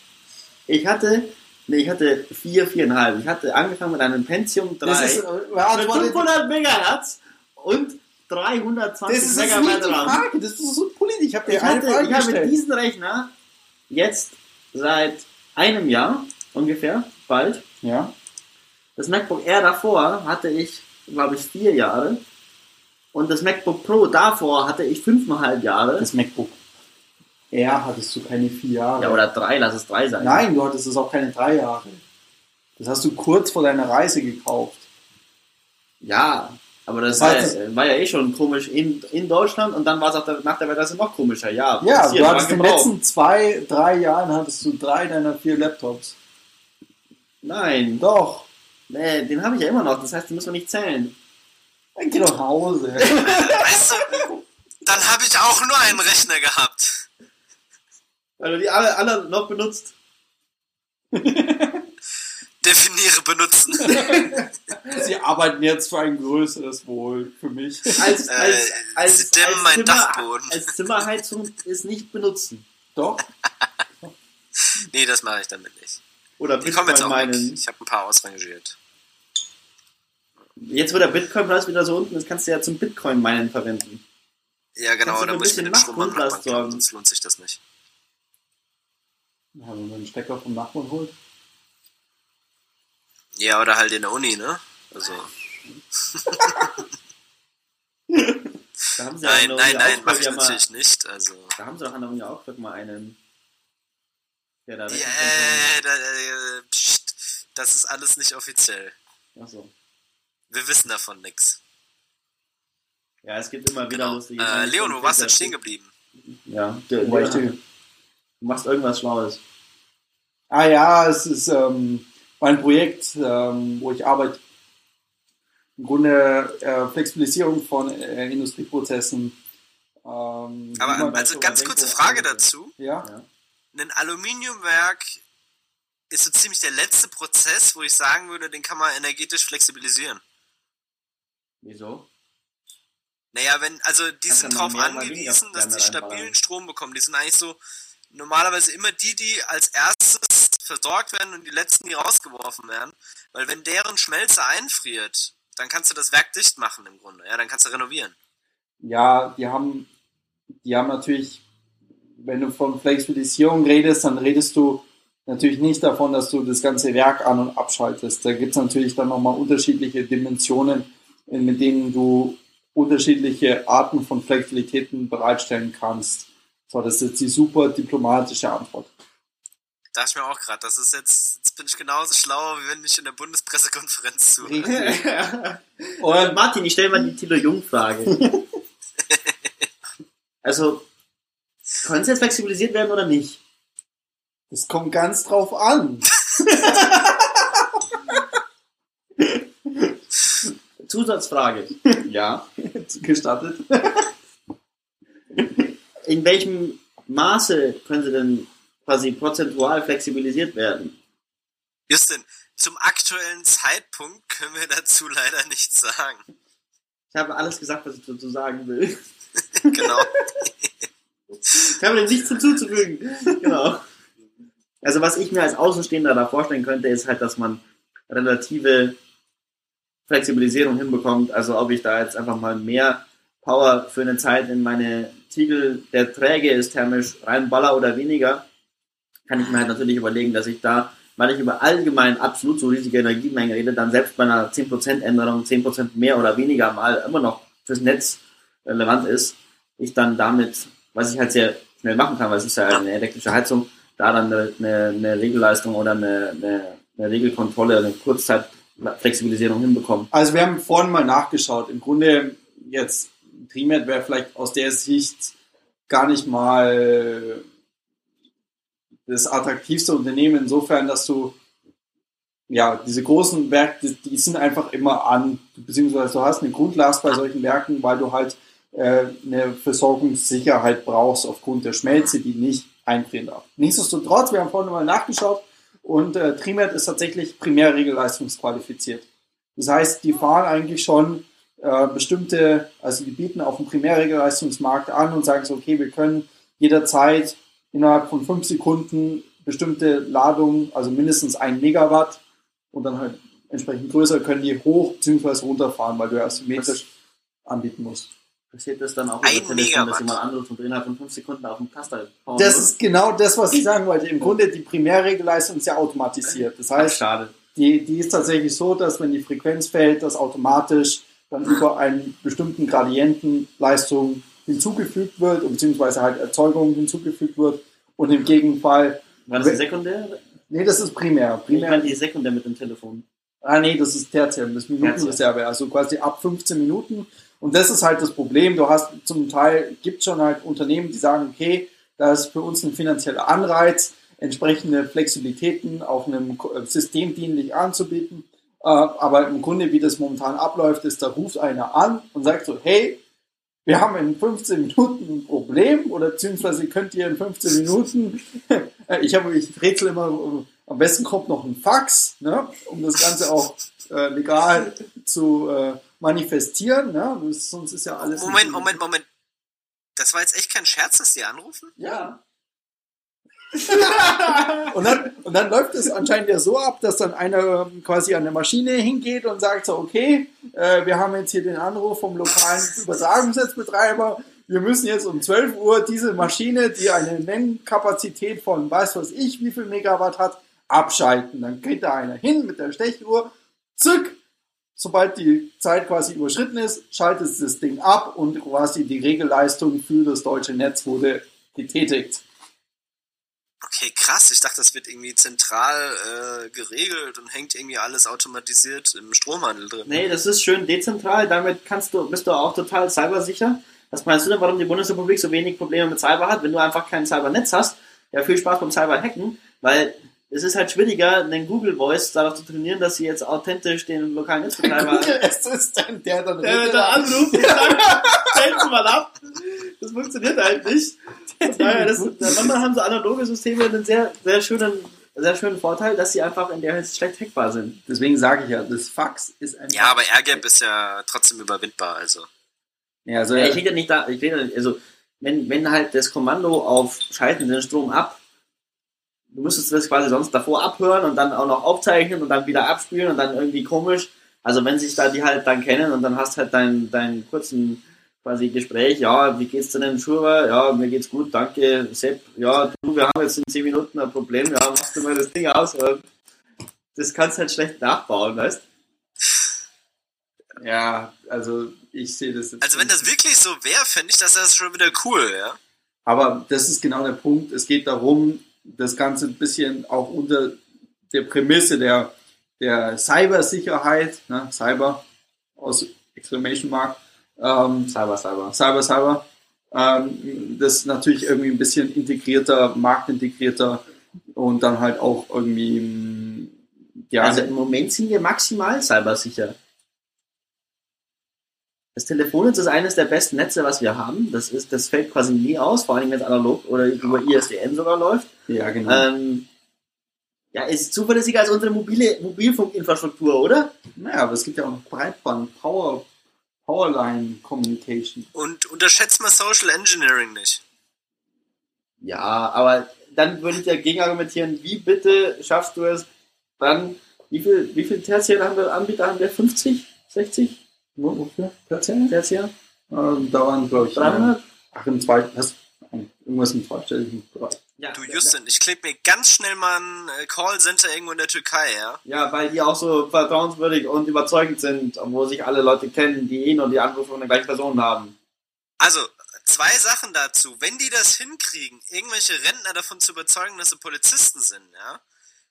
Ich hatte, nee, ich hatte vier, viereinhalb. Ich hatte angefangen mit einem Pentium 3 Das ist, äh, mit beantwortet- 500 Megahertz und 320 das ist Megabyte RAM. Frage, das ist so politisch. Ich habe dir Ich, eine hatte, Frage ich habe diesen Rechner jetzt seit einem Jahr ungefähr, bald. Ja. Das MacBook Air davor hatte ich, glaube ich, vier Jahre. Und das MacBook Pro davor hatte ich fünfeinhalb Jahre. Das MacBook Air hattest du keine vier Jahre. ja, oder drei, lass es drei sein. Nein, du hattest es auch keine drei Jahre. Das hast du kurz vor deiner Reise gekauft. Ja, aber das, Das war, ja, war ja eh schon komisch in, in Deutschland und dann war es auch der, nach der Weltreise noch komischer. Ja, Ja, du hattest in den letzten zwei, drei Jahren hattest du drei deiner vier Laptops. Nein, Doch. nee, den habe ich ja immer noch. Das heißt, den müssen wir nicht zählen. Dann geh doch nach Hause. Weißt du, dann habe ich auch nur einen Rechner gehabt. Weil du die alle, alle noch benutzt. Definiere benutzen. Sie arbeiten jetzt für ein größeres Wohl für mich. Als, Äh, als, als, sie dämmen als, meinen Zimmer, Dachboden. als Zimmerheizung ist nicht benutzen. Doch. Nee, das mache ich damit nicht. Oder Die kommen jetzt Bitcoin auch weg. meinen. Ich habe ein paar ausrangiert. Jetzt, wo der Bitcoin-Preis wieder so unten ist, kannst du ja zum Bitcoin-Meinen verwenden. Ja, genau, da muss ich mir den bisschen Strom sorgen? sonst lohnt sich das nicht. Ja, wenn man einen Stecker vom Nachbarn holt. Ja, oder halt in der Uni, ne? Also, Da haben sie ja nein, nein, nein, mache ich ja mal, natürlich nicht. Also, Da haben sie doch an der Uni Augsburg mal einen. Der da ja, äh, da, äh, pst, das ist alles nicht offiziell. Achso. Wir wissen davon nix. Ja, es gibt immer wieder Genau. lustige. Äh, Leon, wo warst du denn stehen geblieben? Ja, der, Wo war ich du machst irgendwas Schlaues. Ah ja, es ist ähm, mein Projekt, ähm, wo ich arbeite. Im Grunde äh, Flexibilisierung von äh, Industrieprozessen. Ähm, Aber also so ganz kurze Frage dazu. ja, Ja. Ein Aluminiumwerk ist so ziemlich der letzte Prozess, wo ich sagen würde, den kann man energetisch flexibilisieren. Wieso? Naja, wenn, also die Kannst sind weniger angewiesen, dass die stabilen Strom bekommen. Die sind eigentlich so normalerweise immer die, die als erstes versorgt werden und die letzten, die rausgeworfen werden. Weil wenn deren Schmelze einfriert, dann kannst du das Werk dicht machen im Grunde. Ja, dann kannst du renovieren. ja, die haben, die haben natürlich, wenn du von Flexibilisierung redest, dann redest du natürlich nicht davon, dass du das ganze Werk an- und abschaltest. Da gibt es natürlich dann nochmal unterschiedliche Dimensionen, äh, mit denen du unterschiedliche Arten von Flexibilitäten bereitstellen kannst. So, das ist jetzt die super diplomatische Antwort. Dachte ich mir auch gerade, das ist jetzt, jetzt bin ich genauso schlau, wie wenn ich in der Bundespressekonferenz zu. Richtig. Und Martin, ich stelle mal die Thilo Jung-Frage. also, können sie jetzt flexibilisiert werden oder nicht? Das kommt ganz drauf an. Zusatzfrage. Ja. Gestattet. In welchem Maße können sie denn quasi prozentual flexibilisiert werden? Justin, zum aktuellen Zeitpunkt können wir dazu leider nichts sagen. Ich habe alles gesagt, was ich dazu sagen will. genau. Ich habe dem nichts hinzuzufügen. Genau. Also was ich mir als Außenstehender da vorstellen könnte, ist halt, dass man relative Flexibilisierung hinbekommt. Also ob ich da jetzt einfach mal mehr Power für eine Zeit in meine Tiegel, der träge ist thermisch, reinballer oder weniger, kann ich mir halt natürlich überlegen, dass ich da, weil ich über allgemein absolut so riesige Energiemengen rede, dann selbst bei einer 10% Änderung 10% mehr oder weniger mal immer noch fürs Netz relevant ist, ich dann damit, was ich halt sehr schnell machen kann, weil es ist ja eine elektrische Heizung, da dann eine, eine, eine Regelleistung oder eine, eine, eine Regelkontrolle, eine Kurzzeitflexibilisierung hinbekommen. Also wir haben vorhin mal nachgeschaut. Im Grunde jetzt Trimet wäre vielleicht aus der Sicht gar nicht mal das attraktivste Unternehmen insofern, dass du ja, diese großen Werke, die, die sind einfach immer an, beziehungsweise du hast eine Grundlast bei solchen Werken, weil du halt äh, eine Versorgungssicherheit brauchst aufgrund der Schmelze, die nicht einfrieren darf. Nichtsdestotrotz, wir haben vorhin mal nachgeschaut und äh, Trimet ist tatsächlich primärregelleistungsqualifiziert. Das heißt, die fahren eigentlich schon äh, bestimmte, also die bieten auf dem Primärregelleistungsmarkt an und sagen so, okay, wir können jederzeit innerhalb von fünf Sekunden bestimmte Ladungen, also mindestens ein Megawatt und dann halt entsprechend größer, können die hoch bzw. runterfahren, weil du ja symmetrisch anbieten musst. Passiert das dann auch Ein über Telefon, dass Megawatt. jemand anruft und innerhalb von fünf Sekunden auf den Taster hauen Das muss? ist genau das, was ich sagen wollte. Im Grunde, die Primärregelleistung ist ja automatisiert. Das Ach, heißt, schade. die, die ist tatsächlich so, dass wenn die Frequenz fällt, dass automatisch dann über einen bestimmten Gradienten Leistung hinzugefügt wird, beziehungsweise halt Erzeugung hinzugefügt wird. Und im Gegenfall, War das sekundär? nee, das ist primär. Ich meine Primär, die sekundär mit dem Telefon. ah nee, das ist tertiär, das ist Minutenreserve, also quasi ab 15 Minuten. Und das ist halt das Problem. Du hast zum Teil, gibt schon halt Unternehmen, die sagen, okay, da ist für uns ein finanzieller Anreiz, entsprechende Flexibilitäten auf einem äh, System dienlich anzubieten. Äh, Aber im Grunde, wie das momentan abläuft, ist, da ruft einer an und sagt so, hey, wir haben in 15 Minuten ein Problem oder beziehungsweise könnt ihr in 15 Minuten, äh, ich habe, ich rätsel immer, äh, am besten kommt noch ein Fax, ne, um das Ganze auch äh, legal zu äh, manifestieren, ne, sonst ist ja alles... Moment, Moment, Moment. Das war jetzt echt kein Scherz, dass die anrufen? Ja. und, dann, und dann läuft es anscheinend ja so ab, dass dann einer ähm, quasi an der Maschine hingeht und sagt so, okay, äh, wir haben jetzt hier den Anruf vom lokalen Übertragungsnetzbetreiber, wir müssen jetzt um 12 Uhr diese Maschine, die eine Nennkapazität von weiß was ich, wie viel Megawatt hat, abschalten. Dann geht da einer hin mit der Stechuhr, zück, sobald die Zeit quasi überschritten ist, schaltet das Ding ab und quasi die Regelleistung für das deutsche Netz wurde getätigt. Okay, krass. Ich dachte, das wird irgendwie zentral äh, geregelt und hängt irgendwie alles automatisiert im Stromhandel drin. Nee, das ist schön dezentral. Damit kannst du, bist du auch total cybersicher. Was meinst du denn, warum die Bundesrepublik so wenig Probleme mit Cyber hat? Wenn du einfach kein Cybernetz hast, ja, viel Spaß beim Cyberhacken, weil es ist halt schwieriger, den Google Voice darauf zu trainieren, dass sie jetzt authentisch den lokalen Netzbetreiber es ist dann der dann der da anruft und sagt, mal ab. Das funktioniert halt nicht. Daher, das, manchmal haben so analoge Systeme einen sehr, sehr schönen, sehr schönen Vorteil, dass sie einfach in der Hinsicht schlecht hackbar sind. Deswegen sage ich ja, das Fax ist ein Ja, aber AirGap ist ja trotzdem überwindbar, also. Ja, also, Ja, ich rede nicht da, ich rede, also, wenn, wenn halt das Kommando auf Schalten den Strom ab, du müsstest das quasi sonst davor abhören und dann auch noch aufzeichnen und dann wieder abspielen und dann irgendwie komisch. Also wenn sich da die halt dann kennen und dann hast halt deinen deinen kurzen quasi Gespräch, ja, wie geht's denn, Schurber? Ja, mir geht's gut, danke, Sepp. Ja, du, wir haben jetzt in 10 Minuten ein Problem, ja, machst du mal das Ding aus. Das kannst halt schlecht nachbauen, weißt ja, also ich sehe das jetzt. Also wenn das wirklich so wäre, fände ich das, das schon wieder cool, ja. Aber das ist genau der Punkt. Es geht darum, das Ganze ein bisschen auch unter der Prämisse der, der Cybersicherheit, ne, Cyber aus Exclamation Mark, ähm, Cyber, Cyber. Cyber, Cyber, ähm, das natürlich irgendwie ein bisschen integrierter, marktintegrierter und dann halt auch irgendwie, mm, ja, Also im Moment sind wir maximal cybersicher. Das Telefonnetz ist eines der besten Netze, was wir haben. Das, ist, das fällt quasi nie aus, vor allem wenn es analog oder über ISDN sogar läuft. ja, genau. Ähm, ja, ist zuverlässiger als unsere mobile Mobilfunkinfrastruktur, oder? naja, aber es gibt ja auch noch Breitband, Power, Powerline Communication. Und unterschätzt mal Social Engineering nicht. Ja, aber dann würde ich dagegen argumentieren, wie bitte schaffst du es dann, wie viel, wie viel tertiäre wir, Anbieter haben wir? 50? 60? Wo- Wofür? Tertiär? Tertiär? Ähm, da waren, glaube ich, 300? äh, ach, im zweiten, was, irgendwas im zweistelligen Bereich. Ja, Du Justin, ich klebe mir ganz schnell mal ein äh, Callcenter irgendwo in der Türkei, ja? Ja, weil die auch so vertrauenswürdig und überzeugend sind, wo sich alle Leute kennen, die eh nur die Anrufe von der gleichen Person haben. Also, zwei Sachen dazu. Wenn die das hinkriegen, irgendwelche Rentner davon zu überzeugen, dass sie Polizisten sind, ja,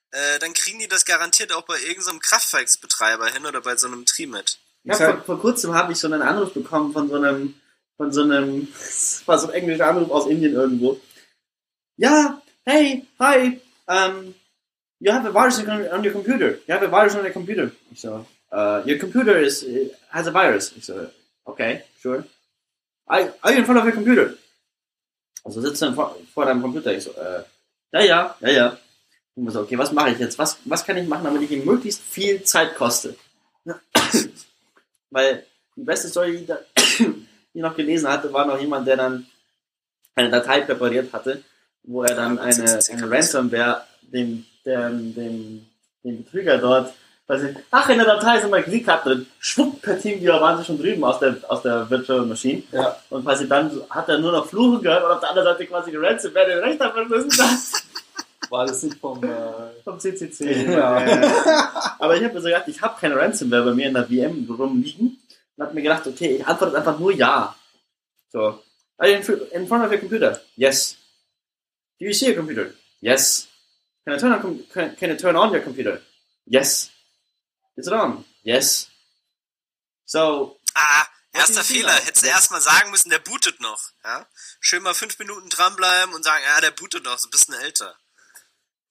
äh, dann kriegen die das garantiert auch bei irgendeinem Kraftwerksbetreiber hin oder bei so einem Trimet. Ja, vor, vor kurzem habe ich so einen Anruf bekommen von so einem, von so einem, war so ein englischer Anruf aus Indien irgendwo. Ja, hey, hi, um, you have a virus on your computer. You have a virus on your computer. Ich so, uh, your computer is has a virus. Ich so, okay, sure. Are, are you in front of your computer? Also sitzt du vor, vor deinem Computer. Ich so, äh, ja, ja, ja, ja. Und so, okay, was mache ich jetzt? Was, was kann ich machen, damit ich ihm möglichst viel Zeit koste? Weil die beste Story, die ich noch gelesen hatte, war noch jemand, der dann eine Datei präpariert hatte, wo er dann eine, eine Ransomware dem, dem, dem, dem Betrüger dort, ich, ach, in der Datei ist immer Kreditkarten drin, schwupp, per Teamviewer waren sie schon drüben aus der, aus der Virtual Machine. Ja. Und quasi dann hat er nur noch Fluchen gehört und auf der anderen Seite quasi die Ransomware den Rechner verschlüsselt hat. War das nicht vom, äh, Vom CCC. Ja. Aber ich habe mir so gedacht, ich habe keine Ransomware bei mir in der VM rumliegen. Und habe mir gedacht, okay, ich antworte einfach nur Ja. So. In fr- in front of your computer? Yes. Do you see your computer? Yes. Can I turn on, com- can, can I turn on your computer? Yes. Is it on? Yes. So, Ah, erster Fehler. Hättest du erstmal sagen müssen, der bootet noch. Ja? Schön mal fünf Minuten dranbleiben und sagen, ja, der bootet noch, so ein bisschen älter.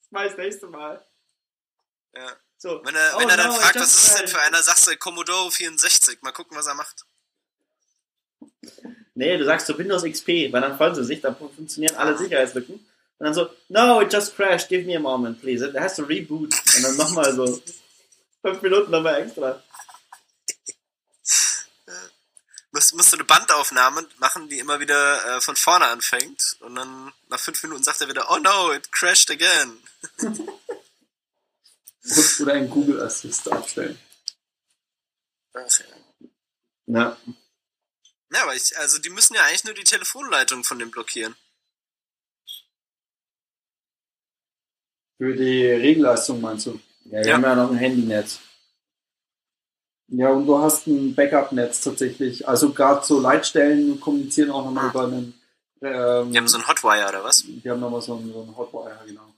mal das nächste Mal. Ja. So. Wenn er, Oh wenn er dann no, fragt, was ist das denn für einer, sagst du Commodore 64. Mal gucken, was er macht. Nee, du sagst so Windows XP, weil dann freuen sie sich, dann funktionieren alle Sicherheitslücken. Und dann so, no, it just crashed, give me a moment, please. It has to reboot. Und dann nochmal so fünf Minuten nochmal extra. Musst, musst du eine Bandaufnahme machen, die immer wieder äh, von vorne anfängt. Und dann nach fünf Minuten sagt er wieder, oh no, it crashed again. oder ein Google Assist abstellen. Ja. Ja, aber ich, also die müssen ja eigentlich nur die Telefonleitung von dem blockieren. Für die Regelleistung meinst du? Ja, wir Ja. haben ja noch ein Handynetz. Ja, und du hast ein Backup-Netz tatsächlich. Also gerade so Leitstellen kommunizieren auch nochmal über einen. Ähm, Die haben so ein Hotwire oder was? die haben nochmal so einen, so einen Hotwire, genau.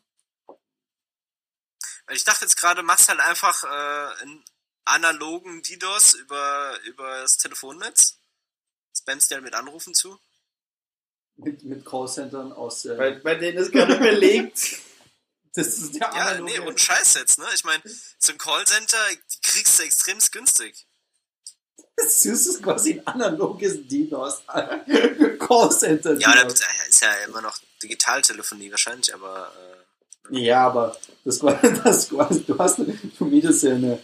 Weil ich dachte jetzt gerade, machst halt einfach äh, einen analogen DDoS über, über das Telefonnetz. Spammst dir halt mit Anrufen zu. Mit, mit Callcentern aus. Äh, Bei, bei denen ist gerade belegt. das ist der Ja, nee, und Scheiß jetzt, ne? Ich meine, so ein Callcenter, die kriegst du extrem günstig. Das ist quasi ein analoges DDoS. Callcenter. Ja, da ist ja immer noch Digitaltelefonie wahrscheinlich, aber äh, Ja, aber das, war- das quasi, du hast, du mietest ja eine,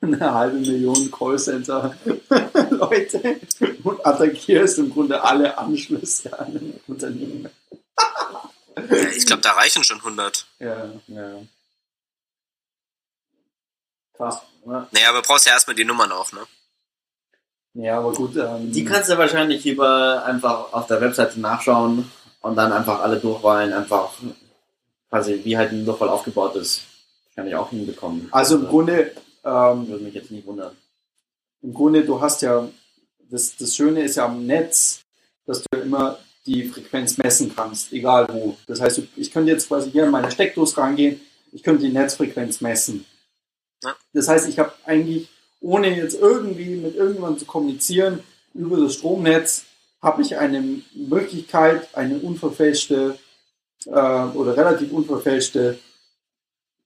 eine halbe Million Callcenter-Leute und attackierst im Grunde alle Anschlüsse an Unternehmen. Ich glaube, da reichen schon 100. Ja. Ja. Krass. Ja. Naja, aber brauchst ja erstmal die Nummern auch, ne? Ja, aber gut. Ähm, Die kannst du wahrscheinlich über einfach auf der Webseite nachschauen und dann einfach alle Durchwahlen einfach quasi wie halt ein Durchwahl aufgebaut ist. Kann ich auch hinbekommen. also im Grunde, ähm, würde mich jetzt nicht wundern. im Grunde, du hast ja, das, das Schöne ist ja am Netz, dass du immer die Frequenz messen kannst, egal wo. Das heißt, ich könnte jetzt quasi hier in meine Steckdose rangehen, ich könnte die Netzfrequenz messen. Das heißt, ich habe eigentlich, ohne jetzt irgendwie mit irgendjemandem zu kommunizieren, über das Stromnetz, habe ich eine Möglichkeit, eine unverfälschte äh, oder relativ unverfälschte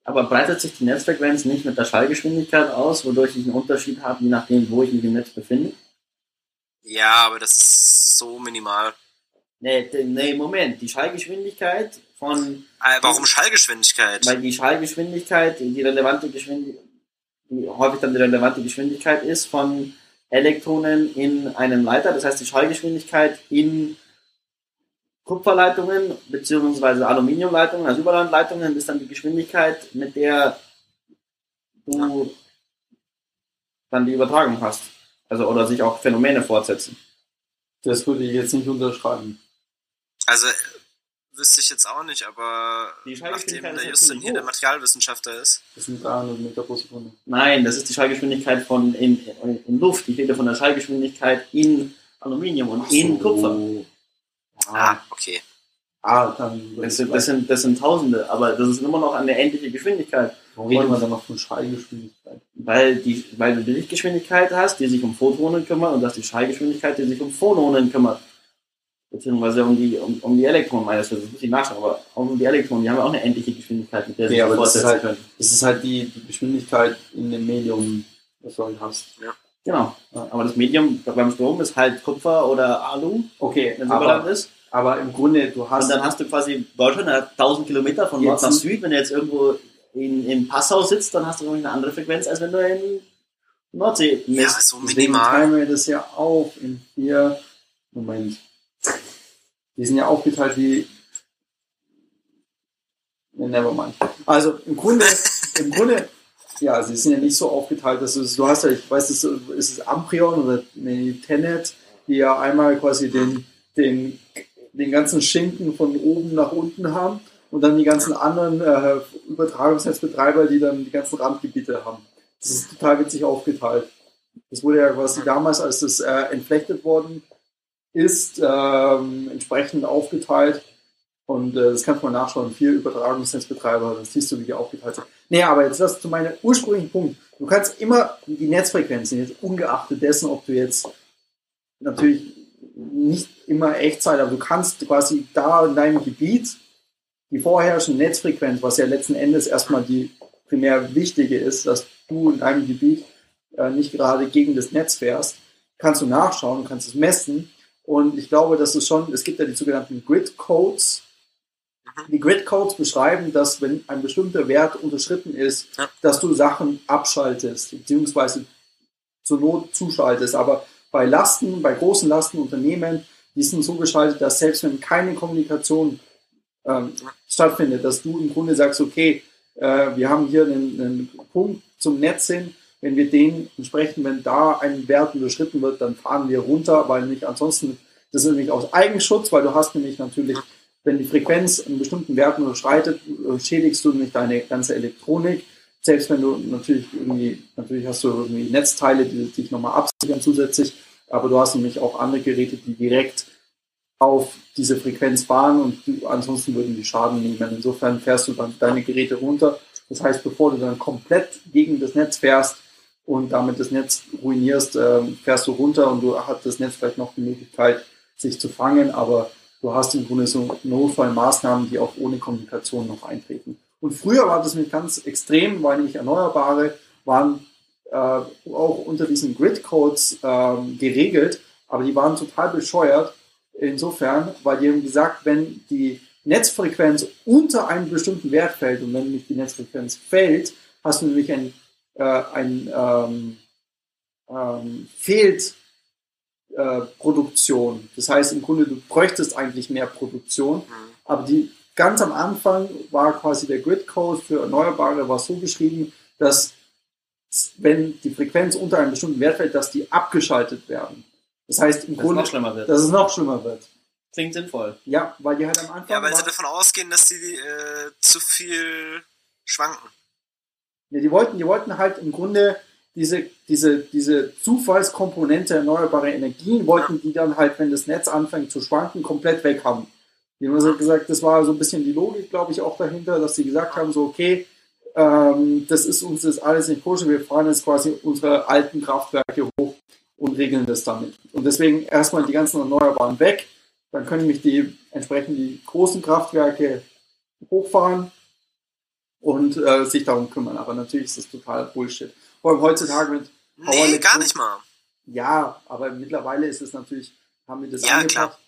Aber breitet sich die Netzfrequenz nicht mit der Schallgeschwindigkeit aus, wodurch ich einen Unterschied habe, je nachdem, wo ich mich im Netz befinde? Ja, aber das ist so minimal. Nee, nee, Moment. Die Schallgeschwindigkeit von, Äh, warum Schallgeschwindigkeit? weil die Schallgeschwindigkeit die relevante Geschwindigkeit, die häufig dann die relevante Geschwindigkeit ist von Elektronen in einem Leiter. Das heißt, die Schallgeschwindigkeit in Kupferleitungen beziehungsweise Aluminiumleitungen, also Überlandleitungen, ist dann die Geschwindigkeit, mit der du dann die Übertragung hast. Also oder sich auch Phänomene fortsetzen. Das würde ich jetzt nicht unterschreiben. Also wüsste ich jetzt auch nicht, aber Die nachdem Schallgeschwindigkeit der ist Justin hier der. Materialwissenschaftler ist. Das sind 300 Meter pro Sekunde. Nein, das ist die Schallgeschwindigkeit von in, in Luft. Ich rede von der Schallgeschwindigkeit in Aluminium und in Kupfer. Ah, okay. Ah, dann. Das sind, das, sind, das sind Tausende, aber das ist immer noch eine ähnliche Geschwindigkeit, Warum redet man dann noch von Schallgeschwindigkeit? weil, die, weil du die Lichtgeschwindigkeit hast, die sich um Photonen kümmert und du hast die Schallgeschwindigkeit, die sich um Phononen kümmert. Beziehungsweise um die, um, um die Elektronen meines Wissens. Das muss ich nachschauen, aber auch um die Elektronen, die haben ja auch eine endliche Geschwindigkeit, mit der sie Ja, sich aber das ist fortsetzen halt- können. Das ist halt die, die Geschwindigkeit in dem Medium, was du halt hast. Genau. Aber das Medium beim Strom ist halt Kupfer oder Alu, Okay, wenn es aber, ist. aber im Grunde, du Und hast. dann hast du quasi Deutschland hat 1000 Kilometer von Nord nach Süd. Wenn du jetzt irgendwo in, in Passau sitzt, dann hast du irgendwie eine andere Frequenz, als wenn du in Nordsee Ja, misst. so Deswegen minimal. teilen wir das ja auf in vier. Moment. Die sind ja aufgeteilt wie. Ne, nevermind. Also im Grunde, im Grunde, ja, sie sind ja nicht so aufgeteilt, dass du, du hast ja, ich weiß, es ist es Amprion oder nee, Tenet, die ja einmal quasi den, den, den ganzen Schinken von oben nach unten haben und dann die ganzen anderen äh, Übertragungsnetzbetreiber, die dann die ganzen Randgebiete haben. Das ist total witzig aufgeteilt. Das wurde ja quasi damals, als das äh, entflechtet worden ist, ähm, entsprechend aufgeteilt. Und äh, das kannst du mal nachschauen. Vier Übertragungsnetzbetreiber, das siehst du, wie die aufgeteilt sind. Nee, aber jetzt das zu meinem ursprünglichen Punkt. Du kannst immer die Netzfrequenzen, jetzt ungeachtet dessen, ob du jetzt natürlich nicht immer Echtzeit, aber du kannst quasi da in deinem Gebiet die vorherrschende Netzfrequenz, was ja letzten Endes erstmal die primär wichtige ist, dass du in deinem Gebiet äh, nicht gerade gegen das Netz fährst, kannst du nachschauen, kannst es messen. Und ich glaube, dass es schon, es gibt ja die sogenannten Grid Codes. Die Grid Codes beschreiben, dass wenn ein bestimmter Wert unterschritten ist, Ja. dass du Sachen abschaltest, beziehungsweise zur Not zuschaltest. Aber bei Lasten, bei großen Lastenunternehmen, die sind so geschaltet, dass selbst wenn keine Kommunikation ähm, stattfindet, dass du im Grunde sagst, okay, äh, wir haben hier einen, einen Punkt zum Netz hin, wenn wir den entsprechend, wenn da ein Wert überschritten wird, dann fahren wir runter, weil nicht ansonsten, das ist nämlich aus Eigenschutz, weil du hast nämlich natürlich, wenn die Frequenz einen bestimmten Wert überschreitet, äh, schädigst du nämlich deine ganze Elektronik. Selbst wenn du natürlich irgendwie, natürlich hast du irgendwie Netzteile, die dich nochmal absichern zusätzlich, aber du hast nämlich auch andere Geräte, die direkt auf diese Frequenz fahren und du, ansonsten würden die Schaden nehmen. Insofern fährst du dann deine Geräte runter. Das heißt, bevor du dann komplett gegen das Netz fährst und damit das Netz ruinierst, ähm, fährst du runter und du hat das Netz vielleicht noch die Möglichkeit, sich zu fangen, aber du hast im Grunde so Notfallmaßnahmen, die auch ohne Kommunikation noch eintreten. Und früher war das nämlich ganz extrem, weil nämlich Erneuerbare waren äh, auch unter diesen Grid-Codes ähm, geregelt, aber die waren total bescheuert, insofern, weil die haben gesagt, wenn die Netzfrequenz unter einem bestimmten Wert fällt und wenn nämlich die Netzfrequenz fällt, hast du nämlich ein, äh, ein ähm, ähm, fehlt äh, Produktion. Das heißt im Grunde, du bräuchtest eigentlich mehr Produktion, Mhm. aber die ganz am Anfang war quasi der Grid Code für Erneuerbare war so geschrieben, dass wenn die Frequenz unter einem bestimmten Wert fällt, dass die abgeschaltet werden. Das heißt im Dass es Grunde, noch schlimmer wird. dass es noch schlimmer wird. Klingt sinnvoll. Ja, weil die halt am Anfang. Ja, weil sie davon ausgehen, dass die äh, zu viel schwanken. Ja, die, wollten, die wollten halt im Grunde diese, diese, diese Zufallskomponente erneuerbare Energien, wollten die dann halt, wenn das Netz anfängt zu schwanken, komplett weg haben. Die haben also gesagt, das war so ein bisschen die Logik, glaube ich, auch dahinter, dass sie gesagt haben, so, okay, ähm, das ist uns das alles nicht koscher. Wir fahren jetzt quasi unsere alten Kraftwerke hoch und regeln das damit. Und deswegen erstmal die ganzen Erneuerbaren weg. Dann können mich die entsprechend die großen Kraftwerke hochfahren und äh, sich darum kümmern. Aber natürlich ist das total Bullshit. Vor allem heutzutage mit Nee, gar nicht mal. Ja, aber mittlerweile ist es natürlich, haben wir das Ja, angepasst, klar.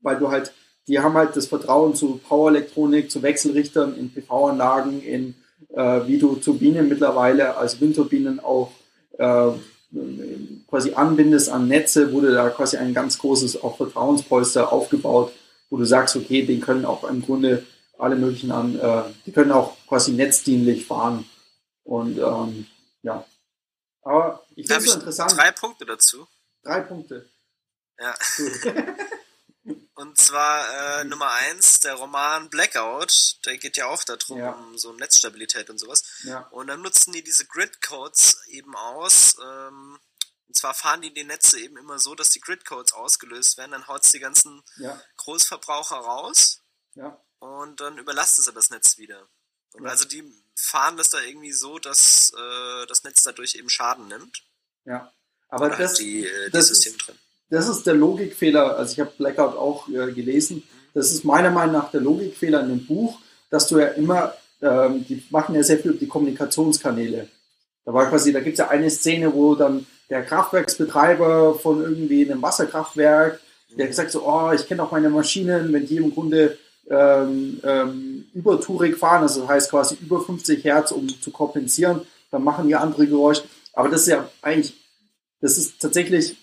weil du halt, die haben halt das Vertrauen zu Powerelektronik, zu Wechselrichtern in PV-Anlagen, in äh, wie du Turbinen mittlerweile als Windturbinen auch äh, quasi anbindest an Netze, wurde da quasi ein ganz großes auch Vertrauenspolster aufgebaut, wo du sagst, okay, den können auch im Grunde alle möglichen an, äh, die können auch quasi netzdienlich fahren. Und ähm, ja. Aber ich finde es so interessant. drei Punkte dazu. Drei Punkte. Ja. Und zwar äh, Nummer eins, der Roman Blackout, der geht ja auch darum, Ja. um so Netzstabilität und sowas. ja, Und dann nutzen die diese Grid-Codes eben aus. Ähm, und zwar fahren die die Netze eben immer so, dass die Grid-Codes ausgelöst werden. Dann haut's die ganzen ja, Großverbraucher raus ja. Und dann überlasten sie das Netz wieder. Und Ja. also die fahren das da irgendwie so, dass äh, das Netz dadurch eben Schaden nimmt. ja. Aber Oder das, halt die, äh, die das Systeme ist- drin. das ist der Logikfehler. Also ich habe Blackout auch äh, gelesen. Das ist meiner Meinung nach der Logikfehler in dem Buch, dass du ja immer, ähm, die machen ja sehr viel über die Kommunikationskanäle. Da war quasi, da gibt es ja eine Szene, wo dann der Kraftwerksbetreiber von irgendwie einem Wasserkraftwerk, der gesagt so, oh, ich kenne auch meine Maschinen, wenn die im Grunde ähm, ähm, übertourig fahren, also das heißt quasi über 50 Hertz, um zu kompensieren, dann machen die andere Geräusche. Aber das ist ja eigentlich, das ist tatsächlich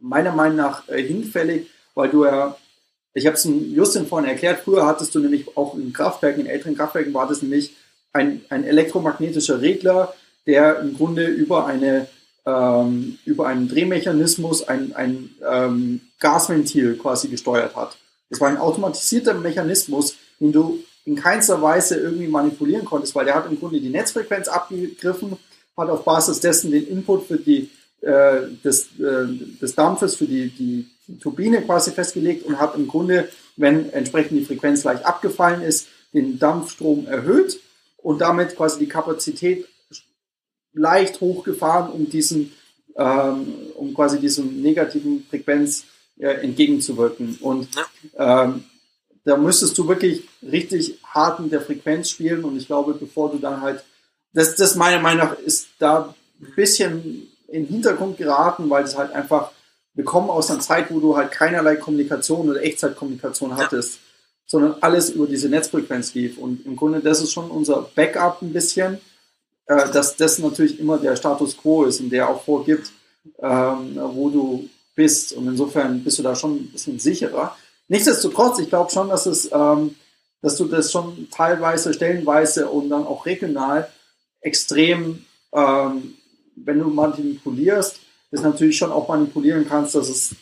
meiner Meinung nach äh, hinfällig, weil du ja, ich habe es Justin vorhin erklärt, früher hattest du nämlich auch in Kraftwerken, in älteren Kraftwerken war das nämlich ein, ein elektromagnetischer Regler, der im Grunde über eine ähm, über einen Drehmechanismus ein, ein ähm, Gasventil quasi gesteuert hat. Es war ein automatisierter Mechanismus, den du in keinster Weise irgendwie manipulieren konntest, weil der hat im Grunde die Netzfrequenz abgegriffen, hat auf Basis dessen den Input für die äh, des, äh, des Dampfes für die, die, Turbine quasi festgelegt und hat im Grunde, wenn entsprechend die Frequenz leicht abgefallen ist, den Dampfstrom erhöht und damit quasi die Kapazität leicht hochgefahren, um diesen, ähm, um quasi diesem negativen Frequenz äh, entgegenzuwirken. Und ähm, da müsstest du wirklich richtig hart mit der Frequenz spielen und ich glaube, bevor du dann halt, das, das meiner Meinung nach ist da ein bisschen in den Hintergrund geraten, weil es halt einfach, wir kommen aus einer Zeit, wo du halt keinerlei Kommunikation oder Echtzeitkommunikation hattest, sondern alles über diese Netzfrequenz lief. Und im Grunde, das ist schon unser Backup ein bisschen, äh, dass das natürlich immer der Status quo ist und der auch vorgibt, ähm, wo du bist. Und insofern bist du da schon ein bisschen sicherer. Nichtsdestotrotz, ich glaube schon, dass es, ähm, dass du das schon teilweise, stellenweise und dann auch regional extrem, ähm, wenn du manipulierst, das natürlich schon auch manipulieren kannst, dass es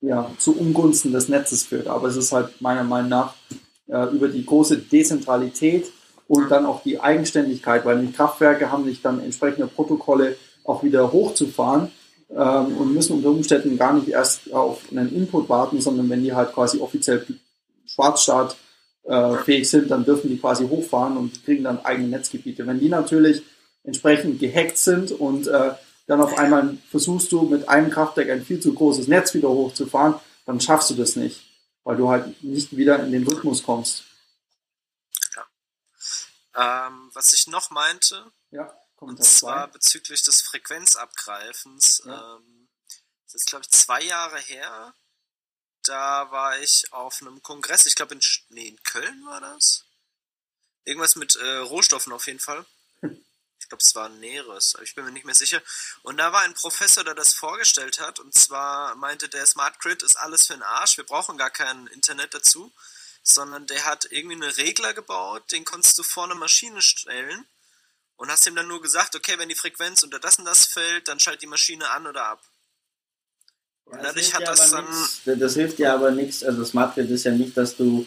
ja zu Ungunsten des Netzes führt. Aber es ist halt meiner Meinung nach äh, über die große Dezentralität und dann auch die Eigenständigkeit, weil die Kraftwerke haben nicht dann entsprechende Protokolle auch wieder hochzufahren ähm, und müssen unter Umständen gar nicht erst auf einen Input warten, sondern wenn die halt quasi offiziell Schwarzstaat äh, fähig sind, dann dürfen die quasi hochfahren und kriegen dann eigene Netzgebiete. Wenn die natürlich entsprechend gehackt sind und äh, dann auf einmal versuchst du mit einem Kraftwerk ein viel zu großes Netz wieder hochzufahren, dann schaffst du das nicht, weil du halt nicht wieder in den Rhythmus kommst. Ähm, was ich noch meinte, Ja, und Kommentar zwar 2. bezüglich des Frequenzabgreifens. Ja. Ähm, das ist, glaube ich, zwei Jahre her. Da war ich auf einem Kongress, ich glaube in, nee, in Köln war das. Irgendwas mit äh, Rohstoffen auf jeden Fall. Ich glaube, es war Näheres, aber ich bin mir nicht mehr sicher. Und da war ein Professor, der das vorgestellt hat. Und zwar meinte, der Smart Grid ist alles für den Arsch. Wir brauchen gar kein Internet dazu. Sondern der hat irgendwie einen Regler gebaut, den konntest du vor eine Maschine stellen. Und hast ihm dann nur gesagt, okay, wenn die Frequenz unter das und das fällt, dann schalt die Maschine an oder ab. Ja, dadurch hat das dann- nix. Das hilft dir aber nichts. Also Smart Grid ist ja nicht, dass du,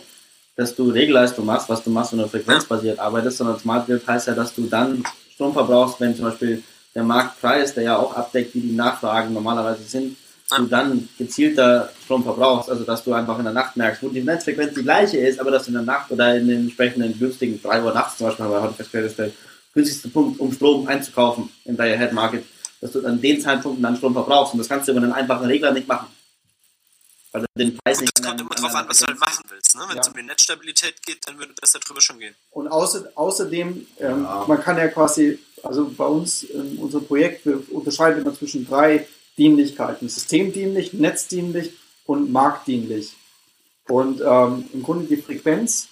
dass du Regelleistung machst, was du machst und frequenzbasiert arbeitest, sondern Smart Grid heißt ja, dass du dann Strom verbrauchst, wenn zum Beispiel der Marktpreis, der ja auch abdeckt, wie die Nachfragen normalerweise sind, du dann gezielter Strom verbrauchst, also dass du einfach in der Nacht merkst, wo die Netzfrequenz die gleiche ist, aber dass du in der Nacht oder in den entsprechenden günstigen 3 Uhr nachts zum Beispiel, weil heute festgestellt der günstigste Punkt, um Strom einzukaufen im Day Ahead Market, dass du an den Zeitpunkten dann Strom verbrauchst und das kannst du über einen einfachen Regler nicht machen. Weil du den Preis nicht das kommt immer drauf an, was du halt machen willst. Ne? Wenn es um die Netzstabilität geht, dann würde das darüber schon gehen. Und außer, außerdem, ähm, ja. man kann ja quasi, also bei uns in unserem Projekt, wir unterscheiden immer zwischen drei Dienlichkeiten. Systemdienlich, netzdienlich und marktdienlich. Und ähm, im Grunde die Frequenz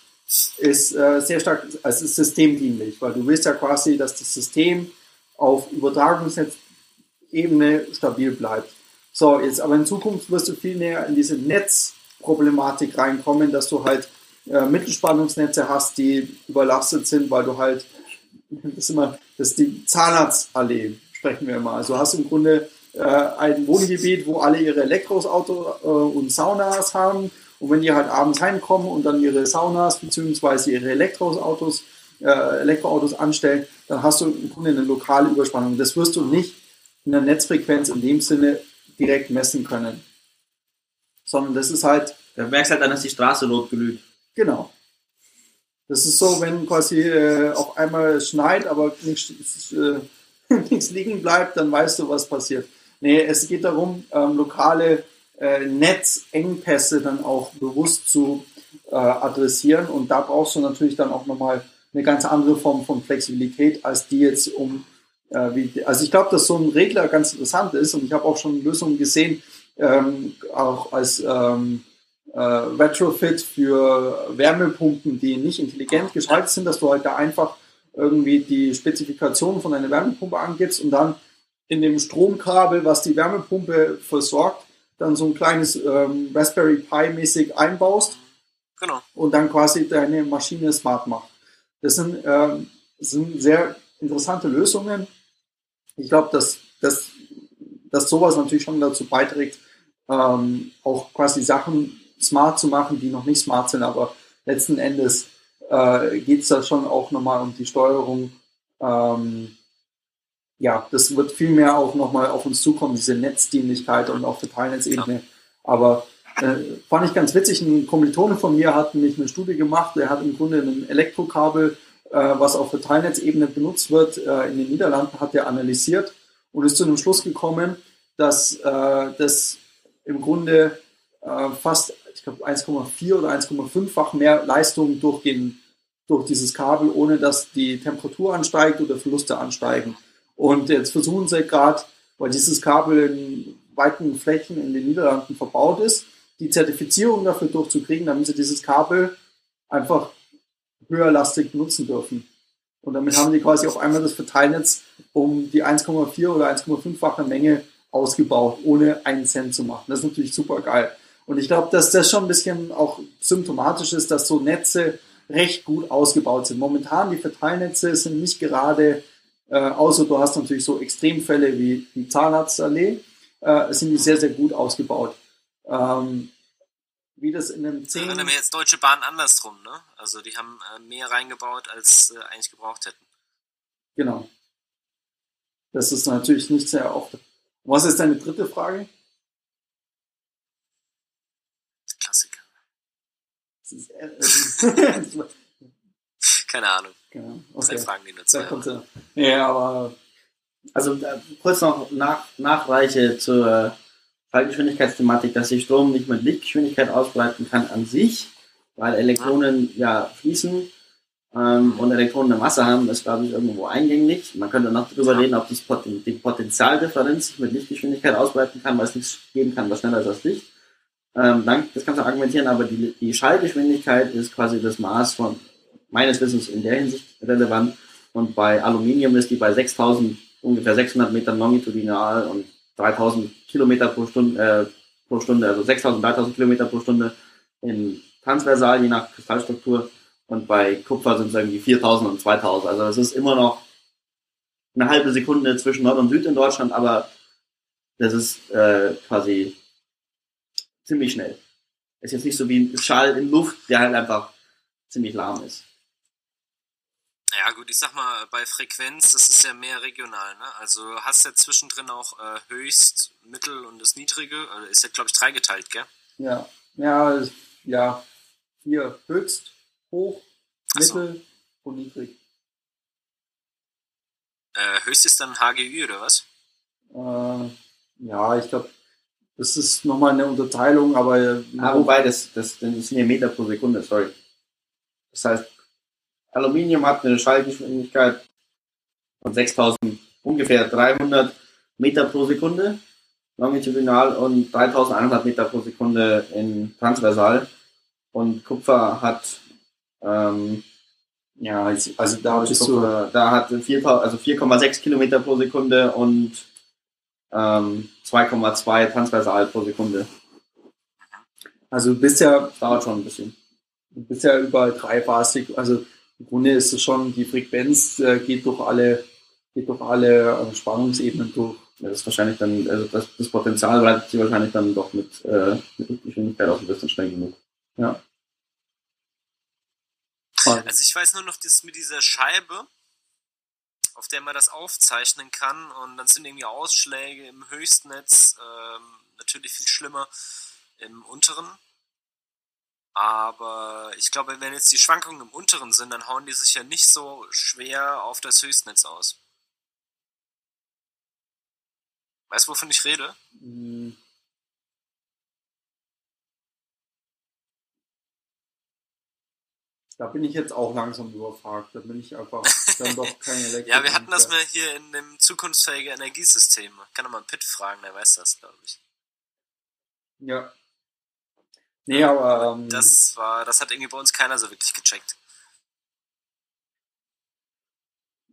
ist äh, sehr stark, also ist systemdienlich, weil du willst ja quasi, dass das System auf Übertragungsnetzebene stabil bleibt. So, jetzt aber in Zukunft wirst du viel näher in diese Netzproblematik reinkommen, dass du halt äh, Mittelspannungsnetze hast, die überlastet sind, weil du halt, das ist immer, das ist die Zahnarztallee, sprechen wir immer. Also hast du im Grunde äh, ein Wohngebiet, wo alle ihre Elektroautos äh, und Saunas haben. Und wenn die halt abends heimkommen und dann ihre Saunas bzw. ihre Elektroautos, äh, Elektroautos anstellen, dann hast du im Grunde eine lokale Überspannung. Das wirst du nicht in der Netzfrequenz in dem Sinne direkt messen können. Sondern das ist halt. Da merkst halt dann, dass die Straße rot glüht. Genau. Das ist so, wenn quasi äh, auf einmal schneit, aber nichts, äh, nichts liegen bleibt, dann weißt du, was passiert. Nee, es geht darum, ähm, lokale äh, Netzengpässe dann auch bewusst zu äh, adressieren. Und da brauchst du natürlich dann auch nochmal eine ganz andere Form von Flexibilität, als die jetzt um, äh, wie, also ich glaube, dass so ein Regler ganz interessant ist und ich habe auch schon Lösungen gesehen, ähm, auch als ähm, äh, Retrofit für Wärmepumpen, die nicht intelligent geschaltet sind, dass du halt da einfach irgendwie die Spezifikation von einer Wärmepumpe angibst und dann in dem Stromkabel, was die Wärmepumpe versorgt, dann so ein kleines ähm, Raspberry Pi mäßig einbaust. Genau. Und dann quasi deine Maschine smart macht. Das sind, ähm, sind sehr interessante Lösungen. Ich glaube, dass, dass, dass sowas natürlich schon dazu beiträgt, ähm, auch quasi Sachen smart zu machen, die noch nicht smart sind, aber letzten Endes äh, geht es da schon auch nochmal um die Steuerung ähm, ja, das wird viel mehr auch nochmal auf uns zukommen, diese Netzdienlichkeit und auch für Teilnetzebene. Ja. Aber äh, fand ich ganz witzig, ein Kommilitone von mir hat nämlich eine Studie gemacht, der hat im Grunde ein Elektrokabel, äh, was auch für Teilnetzebene benutzt wird, äh, in den Niederlanden hat er analysiert und ist zu einem Schluss gekommen, dass äh, das im Grunde äh, fast, ich glaube, 1,4 oder 1,5-fach mehr Leistung durchgehen durch dieses Kabel, ohne dass die Temperatur ansteigt oder Verluste ansteigen. Und jetzt versuchen sie gerade, weil dieses Kabel in weiten Flächen in den Niederlanden verbaut ist, die Zertifizierung dafür durchzukriegen, damit sie dieses Kabel einfach höherlastig nutzen dürfen. Und damit haben die quasi auf einmal das Verteilnetz um die 1,4 oder 1,5-fache Menge ausgebaut, ohne einen Cent zu machen. Das ist natürlich super geil. Und ich glaube, dass das schon ein bisschen auch symptomatisch ist, dass so Netze recht gut ausgebaut sind. Momentan die Verteilnetze sind nicht gerade äh, außer du hast natürlich so Extremfälle wie die Zahnarztallee, äh, sind die sehr, sehr gut ausgebaut. Ähm, wie das in einem 10... Erinnere mir jetzt Deutsche Bahn andersrum, ne? Also die haben äh, mehr reingebaut, als äh, eigentlich gebraucht hätten. Genau. Das ist natürlich nicht sehr oft. Was ist deine dritte Frage? Klassiker. Äh, Keine Ahnung. Genau. Okay. Fragen die nur zwei. Ja, aber. Also kurz noch nach, Nachreiche zur Fallgeschwindigkeitsthematik, dass sich Strom nicht mit Lichtgeschwindigkeit ausbreiten kann an sich, weil Elektronen ja fließen ähm, und Elektronen eine Masse haben, ist glaube ich irgendwo eingängig. Man könnte noch darüber reden, ob das Poten die Potentialdifferenz sich mit Lichtgeschwindigkeit ausbreiten kann, weil es nichts geben kann, was schneller ist als Licht. Ähm, das kannst du argumentieren, aber die, die Schallgeschwindigkeit ist quasi das Maß von meines Wissens in der Hinsicht relevant. Und bei Aluminium ist die bei 6000, ungefähr 600 Metern longitudinal und 3000 Kilometer pro Stunde, äh, pro Stunde, also 6000, 3000 Kilometer pro Stunde in transversal, je nach Kristallstruktur. Und bei Kupfer sind es irgendwie 4000 und 2000. Also es ist immer noch eine halbe Sekunde zwischen Nord und Süd in Deutschland, aber das ist äh, quasi ziemlich schnell. Ist jetzt nicht so wie ein Schall in Luft, der halt einfach ziemlich lahm ist. Naja, gut, ich sag mal, bei Frequenz, das ist ja mehr regional, ne? Also hast ja zwischendrin auch äh, höchst, mittel und das niedrige, also ist ja, glaube ich, dreigeteilt, gell? Ja, ja, ja, hier höchst, hoch, so. mittel und niedrig. Äh, höchst ist dann HGÜ, oder was? Äh, ja, ich glaube, das ist nochmal eine Unterteilung, aber äh, Ah, wobei, das, das, das sind ja Meter pro Sekunde, sorry. Das heißt, Aluminium hat eine Schallgeschwindigkeit von 6000, ungefähr 300 Meter pro Sekunde longitudinal und 3100 Meter pro Sekunde in transversal. Und Kupfer hat, ähm, ja, also da Kupfer, da hat 4, also 4,6 Kilometer pro Sekunde und ähm, 2,2 transversal pro Sekunde. also du bist ja Das dauert schon ein bisschen. Du bist ja überall dreiphasig. Also im Grunde ist es schon, die Frequenz äh, geht durch alle, geht durch alle äh, Spannungsebenen durch. Ja, das ist wahrscheinlich dann, also das, das Potenzial bleibt sich wahrscheinlich dann doch mit, äh, mit Lichtgeschwindigkeit auch ein bisschen schnell genug. Also ich weiß nur noch, das mit dieser Scheibe, auf der man das aufzeichnen kann und dann sind irgendwie Ausschläge im Höchstnetz ähm, natürlich viel schlimmer im unteren. Aber ich glaube, wenn jetzt die Schwankungen im unteren sind, dann hauen die sich ja nicht so schwer auf das Höchstnetz aus. Weißt du, wovon ich rede? Hm. Da bin ich jetzt auch langsam überfragt. Da bin ich einfach dann doch kein Elektro. Ja, wir hatten das mal hier in dem zukunftsfähige Energiesystem. Kann doch mal Pitt fragen, der weiß das, glaube ich. Ja. Nee, aber ähm, Das war, das hat irgendwie bei uns keiner so wirklich gecheckt.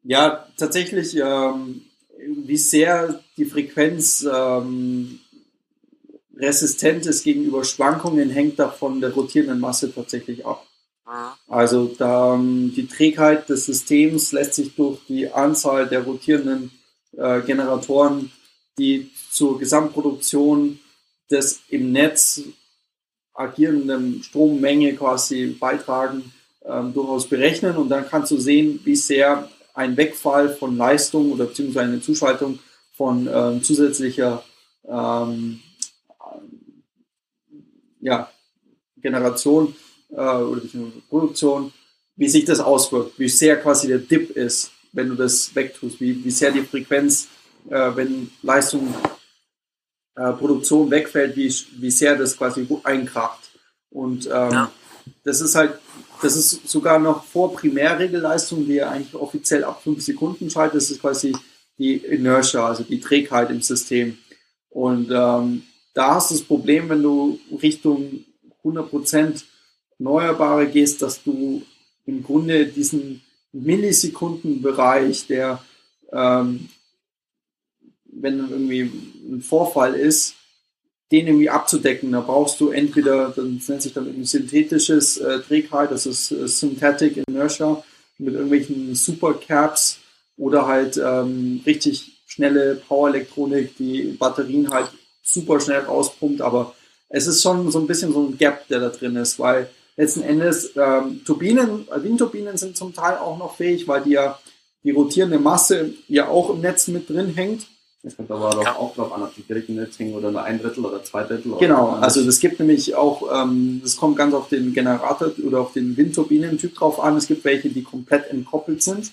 Ja, tatsächlich, ähm, wie sehr die Frequenz ähm, resistent ist gegenüber Schwankungen, hängt davon der rotierenden Masse tatsächlich ab. Mhm. Also da, ähm, die Trägheit des Systems lässt sich durch die Anzahl der rotierenden äh, Generatoren, die zur Gesamtproduktion des im Netz agierenden Strommenge quasi beitragen, ähm, durchaus berechnen. Und dann kannst du sehen, wie sehr ein Wegfall von Leistung oder beziehungsweise eine Zuschaltung von ähm, zusätzlicher ähm, ja, Generation äh, oder Produktion, wie sich das auswirkt, wie sehr quasi der Dip ist, wenn du das wegtust, wie, wie sehr die Frequenz, äh, wenn Leistung, äh, Produktion wegfällt, wie, wie sehr das quasi einkracht. Und ähm, Ja. das ist halt, das ist sogar noch vor Primärregelleistung, die ja eigentlich offiziell ab 5 Sekunden schaltet, das ist quasi die Inertia, also die Trägheit im System. Und ähm, da hast du das Problem, wenn du Richtung 100% Erneuerbare gehst, dass du im Grunde diesen Millisekundenbereich, der, ähm, wenn irgendwie ein Vorfall ist, den irgendwie abzudecken. Da brauchst du entweder, das nennt sich dann irgendwie synthetisches äh, Trägheit, das ist äh, Synthetic Inertia mit irgendwelchen Supercaps oder halt ähm, richtig schnelle Powerelektronik, die Batterien halt super schnell rauspumpt, aber es ist schon so ein bisschen so ein Gap, der da drin ist, weil letzten Endes ähm, Turbinen, Windturbinen sind zum Teil auch noch fähig, weil die ja die rotierende Masse ja auch im Netz mit drin hängt. Es kommt aber doch auch drauf an, ob die direkt Netz hängen oder nur ein Drittel oder zwei Drittel. oder- Genau, also das gibt nämlich auch, ähm, das kommt ganz auf den Generator oder auf den Windturbinentyp drauf an. Es gibt welche, die komplett entkoppelt sind.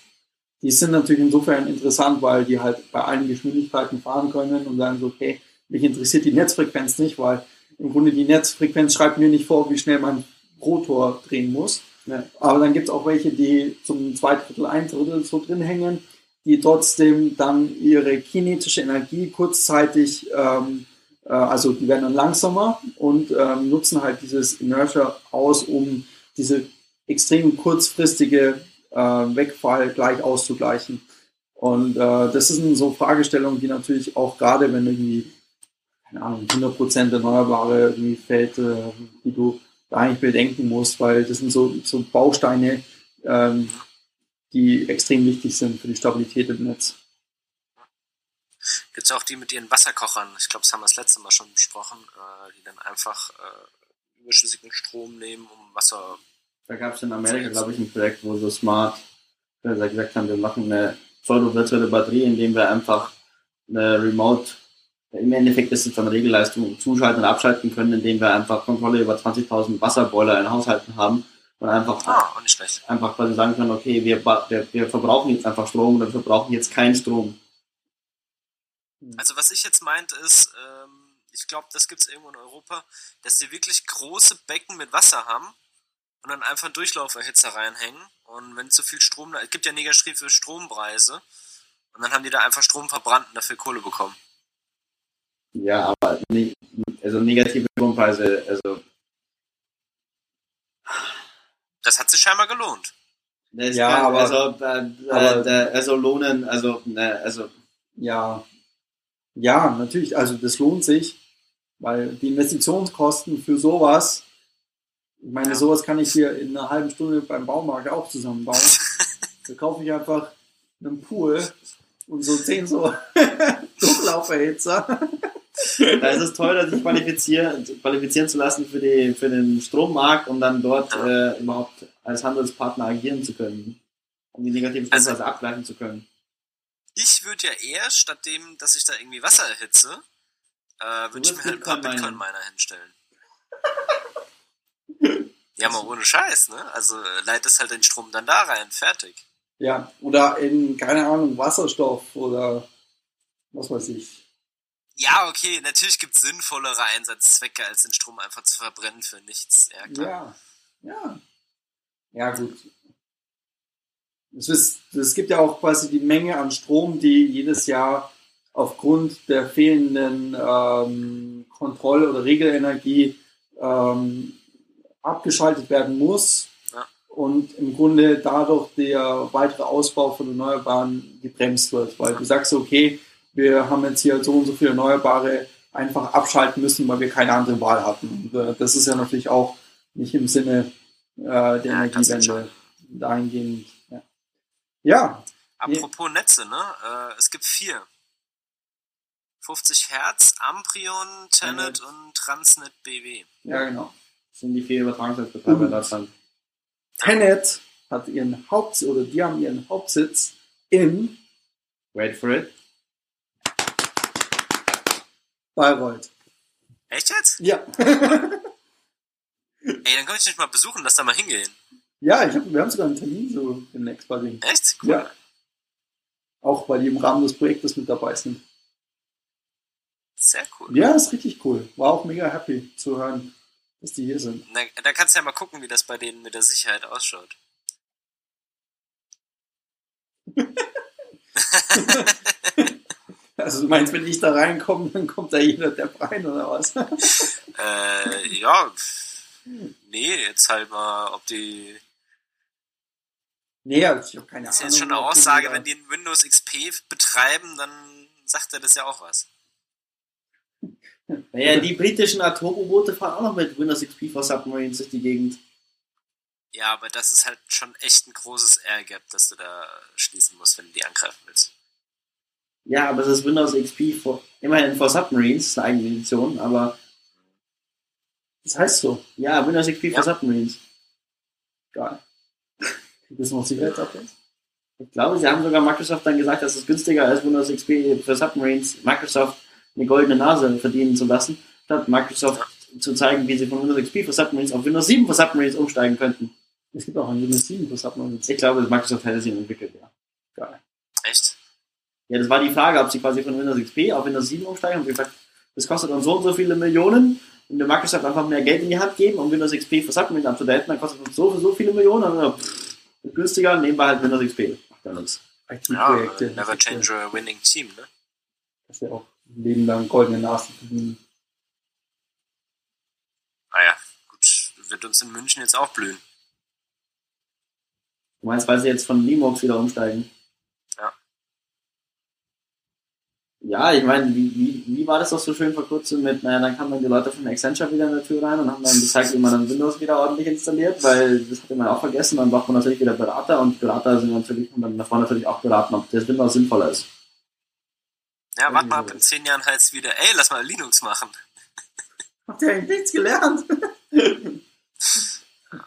Die sind natürlich insofern interessant, weil die halt bei allen Geschwindigkeiten fahren können und sagen so, okay, mich interessiert die Netzfrequenz nicht, weil im Grunde die Netzfrequenz schreibt mir nicht vor, wie schnell mein Rotor drehen muss. Ja. Aber dann gibt es auch welche, die zum zwei Drittel, ein Drittel so drin hängen, die trotzdem dann ihre kinetische Energie kurzzeitig, ähm, äh, also die werden dann langsamer und ähm, nutzen halt dieses Inertia aus, um diese extrem kurzfristige äh, Wegfall gleich auszugleichen. Und äh, das sind so Fragestellungen, die natürlich auch gerade, wenn irgendwie, keine Ahnung, 100% Erneuerbare irgendwie fällt, äh, die du da eigentlich bedenken musst, weil das sind so, so Bausteine, ähm, die extrem wichtig sind für die Stabilität im Netz. Gibt es auch die mit ihren Wasserkochern? Ich glaube, das haben wir das letzte Mal schon besprochen, äh, die dann einfach äh, überschüssigen Strom nehmen, um Wasser. Da gab es in Amerika, glaube ich, ein Projekt, wo so Smart wir gesagt haben, wir machen eine pseudo-virtuelle Batterie, indem wir einfach eine Remote, im Endeffekt ist es dann Regelleistung, zuschalten und abschalten können, indem wir einfach Kontrolle über 20.000 Wasserboiler in Haushalten haben und einfach, Ah, auch nicht schlecht. einfach quasi sagen können, okay, wir, wir, wir verbrauchen jetzt einfach Strom oder wir verbrauchen jetzt keinen Strom. Also was ich jetzt meint ist, ähm, ich glaube, das gibt's irgendwo in Europa, dass die wirklich große Becken mit Wasser haben und dann einfach einen Durchlauferhitzer reinhängen. Und wenn zu viel Strom, da- es gibt ja negative Strompreise. Und dann haben die da einfach Strom verbrannt und dafür Kohle bekommen. Ja, aber also negative Strompreise, also Das hat sich scheinbar gelohnt. das Ja, kann, aber- also, äh, aber- äh, also lohnen, also, ne, also Ja, ja, natürlich, also das lohnt sich, weil die Investitionskosten für sowas, ich meine, Ja. sowas kann ich hier in einer halben Stunde beim Baumarkt auch zusammenbauen. da kaufe ich einfach einen Pool und so zehn so Durchlauferhitzer. Da ist es toll, sich qualifizieren, qualifizieren zu lassen für, die, für den Strommarkt, um dann dort äh, überhaupt als Handelspartner agieren zu können. Um die negativen Also- Strompreise abgleichen zu können. Ich würde ja eher, statt dem, dass ich da irgendwie Wasser erhitze, äh, würde ich mir halt ein paar. Bitcoin-Miner hinstellen. ja, mal ohne Scheiß, ne? Also äh, leitest halt den Strom dann da rein, fertig. Ja, oder in, keine Ahnung, Wasserstoff oder was weiß ich. Ja, okay, natürlich gibt es sinnvollere Einsatzzwecke, als den Strom einfach zu verbrennen für nichts. Ja, klar. Ja, ja. Ja, gut. Es, ist, es gibt ja auch quasi die Menge an Strom, die jedes Jahr aufgrund der fehlenden ähm, Kontroll- oder Regelenergie ähm, abgeschaltet werden muss Ja. und im Grunde dadurch der weitere Ausbau von Erneuerbaren gebremst wird, weil du sagst, okay, wir haben jetzt hier so und so viele Erneuerbare einfach abschalten müssen, weil wir keine andere Wahl hatten. Und, äh, das ist ja natürlich auch nicht im Sinne äh, der Ja. Energiewende dahingehend. Ja. ja, Apropos Netze, ne? Äh, es gibt vier. 50 Hertz, Amprion, Tenet und Transnet BW. ja, genau. Das sind die vier Übertragungsnetzbetreiber in Mhm. Deutschland. Tenet hat ihren Hauptsitz oder die haben ihren Hauptsitz in Wait for it. Bayreuth. Echt jetzt? Ja. Ey, dann kann ich dich mal besuchen, lass da mal hingehen. ja, ich hab, wir haben sogar einen Termin so demnächst bei denen. Echt? Cool. Ja. Auch weil die im Rahmen des Projektes mit dabei sind. Sehr cool. Ja, ist richtig cool. War auch mega happy zu hören, dass die hier sind. Da, da kannst du ja mal gucken, wie das bei denen mit der Sicherheit ausschaut. Also du meinst, wenn ich da reinkomme, dann kommt da jeder der rein oder was? Äh, ja. Nee, jetzt halt mal, ob die. nee, also ich habe keine Das ist Ahnung. jetzt schon eine Aussage, wenn die ein Windows XP betreiben, dann sagt er das ja auch was. Naja, die britischen Atom-U-Boote fahren auch noch mit Windows XP for Submarines durch die Gegend. Ja, aber das ist halt schon echt ein großes Air-Gap, das du da schließen musst, wenn du die angreifen willst. Ja, aber es ist Windows XP for, immerhin for Submarines, das ist eine eigene Edition, aber Das heißt so. ja, Windows XP Ja. for Submarines. Geil. Es noch Sicherheitsupdates? Ich glaube, sie haben sogar Microsoft dann gesagt, dass es günstiger ist, Windows XP für Submarines Microsoft eine goldene Nase verdienen zu lassen, statt Microsoft zu zeigen, wie sie von Windows XP für Submarines auf Windows 7 für Submarines umsteigen könnten. Es gibt auch ein Windows 7 für Submarines. Ich glaube, Microsoft hätte sie entwickelt, ja. Geil. Echt? Ja, das war die Frage, ob sie quasi von Windows XP auf Windows 7 umsteigen. Und gesagt, das kostet uns so und so viele Millionen. Und der Microsoft einfach mehr Geld in die Hand geben, um Windows XP für Submarines abzudaten, dann kostet uns so für so viele Millionen. Und dann, pff, günstiger, nehmen wir halt Windows XP. Macht ja nichts. Ja, IT-Projekte. never change a winning team, ne? Das ist ja auch ein Leben lang goldene Nasen verdienen. Naja, Ah gut, wird uns in München jetzt auch blühen. Du meinst, weil sie jetzt von Linux wieder umsteigen? Ja. Ja, ich meine, wie, wie, wie war das doch so schön vor kurzem mit, naja, dann kamen dann die Leute von Accenture wieder in der Tür rein und haben dann gezeigt, wie man dann Windows wieder ordentlich installiert, weil das hatte man auch vergessen, dann braucht man natürlich wieder Berater und Berater sind natürlich, und dann davor natürlich auch beraten, ob das Windows sinnvoller ist. Ja, warte mal ab, in zehn Jahren heißt es wieder, ey, lass mal Linux machen. Habt ihr eigentlich nichts gelernt?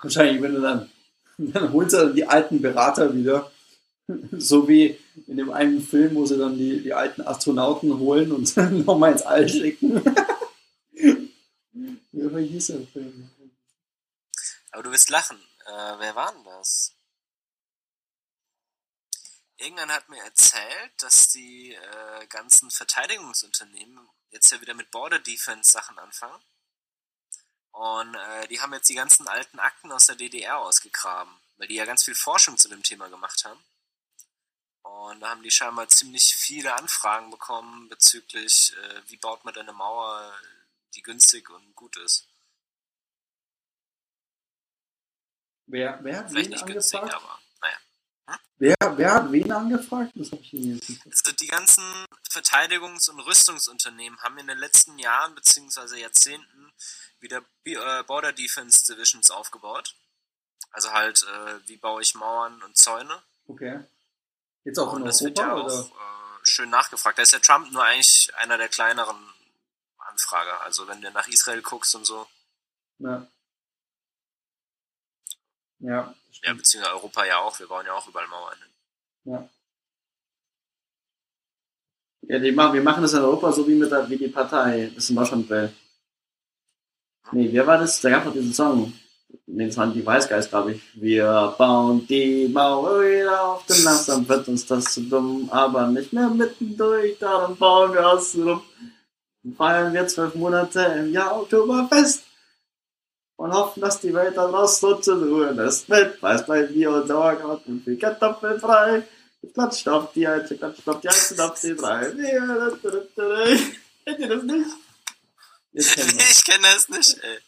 Wahrscheinlich, wenn du dann, dann holst du die alten Berater wieder So wie in dem einen Film, wo sie dann die, die alten Astronauten holen und nochmal ins All schicken. Wie hieß der Film? Aber du wirst lachen. Äh, wer war denn das? Irgendwann hat mir erzählt, dass die äh, ganzen Verteidigungsunternehmen jetzt ja wieder mit Border Defense Sachen anfangen. Und äh, die haben jetzt die ganzen alten Akten aus der DDR ausgegraben, weil die ja ganz viel Forschung zu dem Thema gemacht haben. Und da haben die scheinbar ziemlich viele Anfragen bekommen bezüglich, äh, wie baut man denn eine Mauer, die günstig und gut ist. Wer, wer hat Vielleicht wen nicht günstig, angefragt? aber naja. Wer, wer hat wen angefragt? Das habe ich nicht. Also die ganzen Verteidigungs- und Rüstungsunternehmen haben in den letzten Jahren bzw. Jahrzehnten wieder äh, Border Defense Divisions aufgebaut. Also halt, äh, wie baue ich Mauern und Zäune. Okay. Jetzt auch in das wird ja auch äh, schön nachgefragt. Da ist ja Trump nur eigentlich einer der kleineren Anfrager. Also wenn du nach Israel guckst und so, Ja. Ja, ja, beziehungsweise Europa ja auch, wir bauen ja auch überall Mauern hin. ja. Ja, die machen, wir machen das in Europa so wie mit der, wie die Partei das in Deutschland will. Nee, wer war das? Da gab es doch diesen Song. Waren die Weißgeist, glaube ich. Wir bauen die Mauer wieder auf, denn langsam wird uns das zu dumm, aber nicht mehr mittendurch, darum bauen wir außen rum. Dann feiern wir zwölf Monate im Jahr Oktoberfest und hoffen, dass die Welt dann raus so zur Ruhe lässt. Mit weiß bei Bier und Sauerkraut viel Kartoffeln frei. Klatscht auf die Alte, klatscht auf die Alte, auf die drei. Kennt ihr das nicht? Ich kenne das nicht, ey.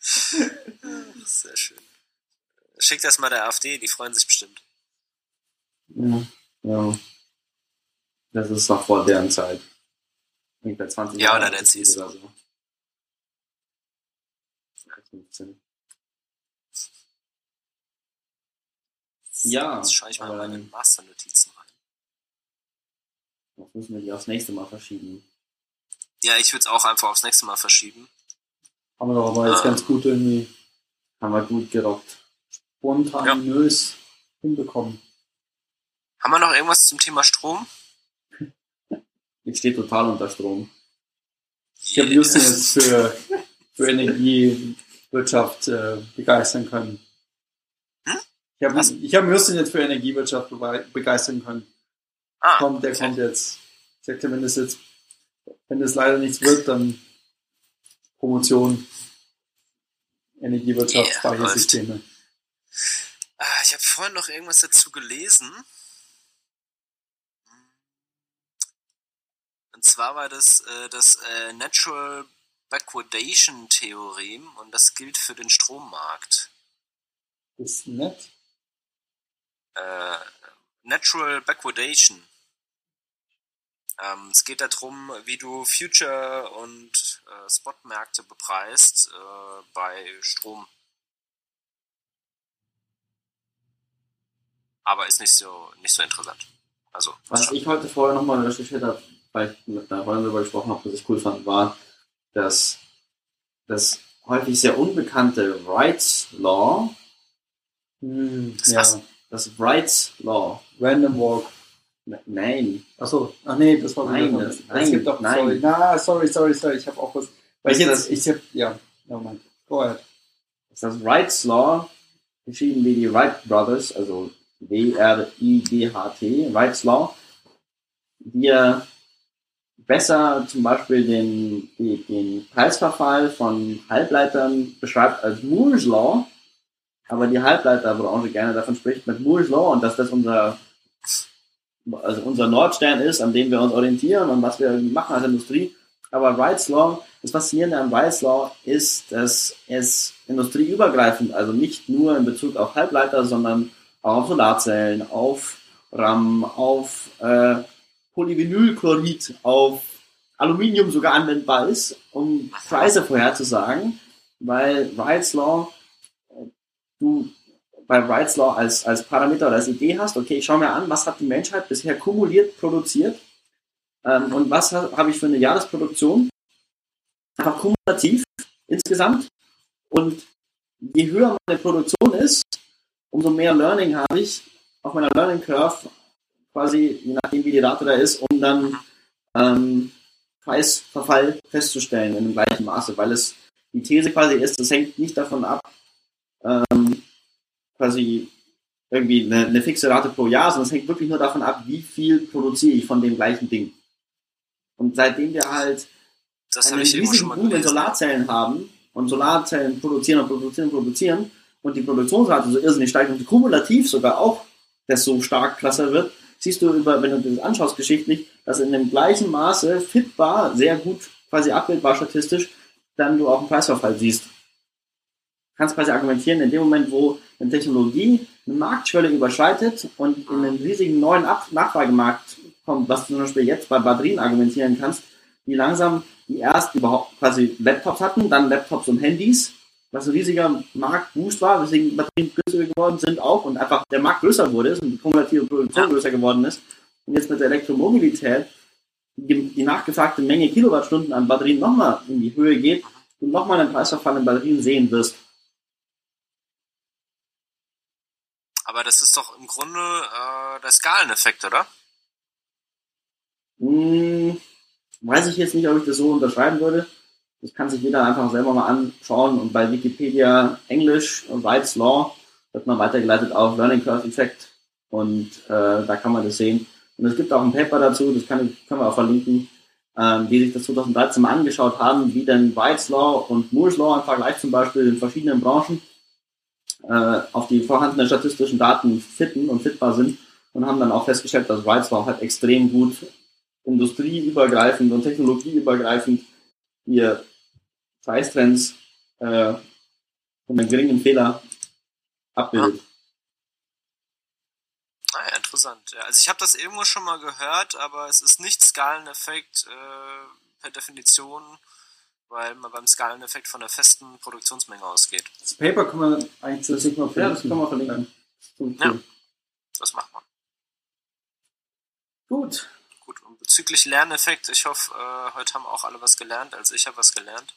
Ach, Sehr schön. Schick das mal der AfD, die freuen sich bestimmt. Ja, ja. Das ist noch vor deren Zeit. Ungefähr 20 Ja, Jahre oder der CSU. oder so. 15. Ja, Jetzt schaue ich mal meine dann- Masternotizen rein. Das müssen wir die aufs nächste Mal verschieben. Ja, ich würde es auch einfach aufs nächste Mal verschieben. Haben wir doch aber jetzt ganz gut irgendwie Haben wir gut gerockt. spontanös hinbekommen. Haben wir noch irgendwas zum Thema Strom? Ich stehe total unter Strom. Ich habe Justin jetzt für, für Energiewirtschaft äh, begeistern können. Hm? Ich habe Was? ich hab Justin jetzt für Energiewirtschaft bege- begeistern können. Ah, Kommt, der okay. kommt jetzt. Ich sagte, wenn das jetzt, wenn das leider nichts wird, dann Promotion, Energiewirtschaft, Yeah, Speichersysteme. Ah, ich habe vorhin noch irgendwas dazu gelesen. Und zwar war das äh, das äh, Natural Backwardation Theorem und das gilt für den Strommarkt. Ist nett. Äh, Natural Backwardation. Ähm, es geht darum, wie du Future und äh, Spotmärkte bepreist äh, bei Strom. Aber ist nicht so nicht so interessant. Also Was ich heute vorher nochmal recherchiert habe, weil ich mit einer Freundin darüber gesprochen habe, was ich cool fand, war, dass das häufig sehr unbekannte Rights Law, Hm, Das ja. das Rights Law, Random Walk. Ne- nein, Achso, ach nee, das war Nein, das- Es nein, gibt doch, nein. sorry. Na, sorry, sorry, sorry, ich habe auch was. Weil ich Das- jetzt, ich hab, ja, mein, go ahead. ist das Rights Law, geschrieben wie die Wright Brothers, also W-R-I-G-H-T, Rights Law, die besser zum Beispiel den, den Preisverfall von Halbleitern beschreibt als Moore's Law, aber die Halbleiterbranche gerne davon spricht mit Moore's Law und dass das unser, also unser Nordstern ist, an dem wir uns orientieren und was wir machen als Industrie. Aber Wrights Law, das Faszinierende an Wrights Law ist, dass es industrieübergreifend, also nicht nur in Bezug auf Halbleiter, sondern auch auf Solarzellen, auf RAM, auf äh, Polyvinylchlorid, auf Aluminium sogar anwendbar ist, um Preise vorherzusagen, weil Wrights Law, äh, du bei Wrights Law als, als Parameter oder als Idee hast, okay, ich schaue mir an, was hat die Menschheit bisher kumuliert produziert ähm, und was ha- habe ich für eine Jahresproduktion, einfach kumulativ insgesamt. Und je höher meine Produktion ist, umso mehr Learning habe ich auf meiner Learning Curve quasi, je nachdem wie die Rate da ist, um dann ähm, Preisverfall festzustellen in dem gleichen Maße, weil es die These quasi ist, es hängt nicht davon ab, ähm, quasi irgendwie eine, eine fixe Rate pro Jahr, sondern es hängt wirklich nur davon ab, wie viel produziere ich von dem gleichen Ding. Und seitdem wir halt Das einen riesigen Boom in. Solarzellen haben und Solarzellen produzieren und produzieren und produzieren und die Produktionsrate so irrsinnig steigt und kumulativ sogar auch desto stark krasser wird, siehst du über, wenn du das anschaust geschichtlich, dass in dem gleichen Maße fitbar, sehr gut quasi abbildbar statistisch, dann du auch einen Preisverfall siehst. Kannst quasi argumentieren, in dem Moment, wo eine Technologie eine Marktschwelle überschreitet und in einen riesigen neuen Ab Nachfragemarkt kommt, was du zum Beispiel jetzt bei Batterien argumentieren kannst, die langsam die erst überhaupt quasi Laptops hatten, dann Laptops und Handys, was ein riesiger Marktboost war, weswegen Batterien günstiger geworden sind auch und einfach der Markt größer wurde ist und die kumulative Produktion größer geworden ist. Und jetzt mit der Elektromobilität die, die nachgefragte Menge Kilowattstunden an Batterien nochmal in die Höhe geht und nochmal einen Preisverfall in Batterien sehen wirst. Aber das ist doch im Grunde äh, der Skaleneffekt, oder? Hm, weiß ich jetzt nicht, ob ich das so unterschreiben würde. Das kann sich jeder einfach selber mal anschauen und bei Wikipedia Englisch und White's Law wird man weitergeleitet auf Learning Curve Effect und äh, da kann man das sehen. Und es gibt auch ein Paper dazu, das kann ich, können wir auch verlinken, ähm, die sich das 2013 mal angeschaut haben, wie denn White's Law und Moore's Law im Vergleich zum Beispiel in verschiedenen Branchen äh, auf die vorhandenen statistischen Daten fitten und fitbar sind und haben dann auch festgestellt, dass Law halt extrem gut industrieübergreifend und technologieübergreifend ihr Preistrends äh, von einem geringen Fehler abbildet. Naja, Ah interessant. Ja, also ich habe das irgendwo schon mal gehört, aber es ist nicht Skaleneffekt äh, per Definition, weil man beim Skaleneffekt von der festen Produktionsmenge ausgeht. Das Paper kann man eigentlich zusätzlich mal Ja, das kann man verlinken. Ziemlich Ja. Das macht man. Gut. Gut, und bezüglich Lerneffekt, ich hoffe, äh, heute haben auch alle was gelernt. Also ich habe was gelernt.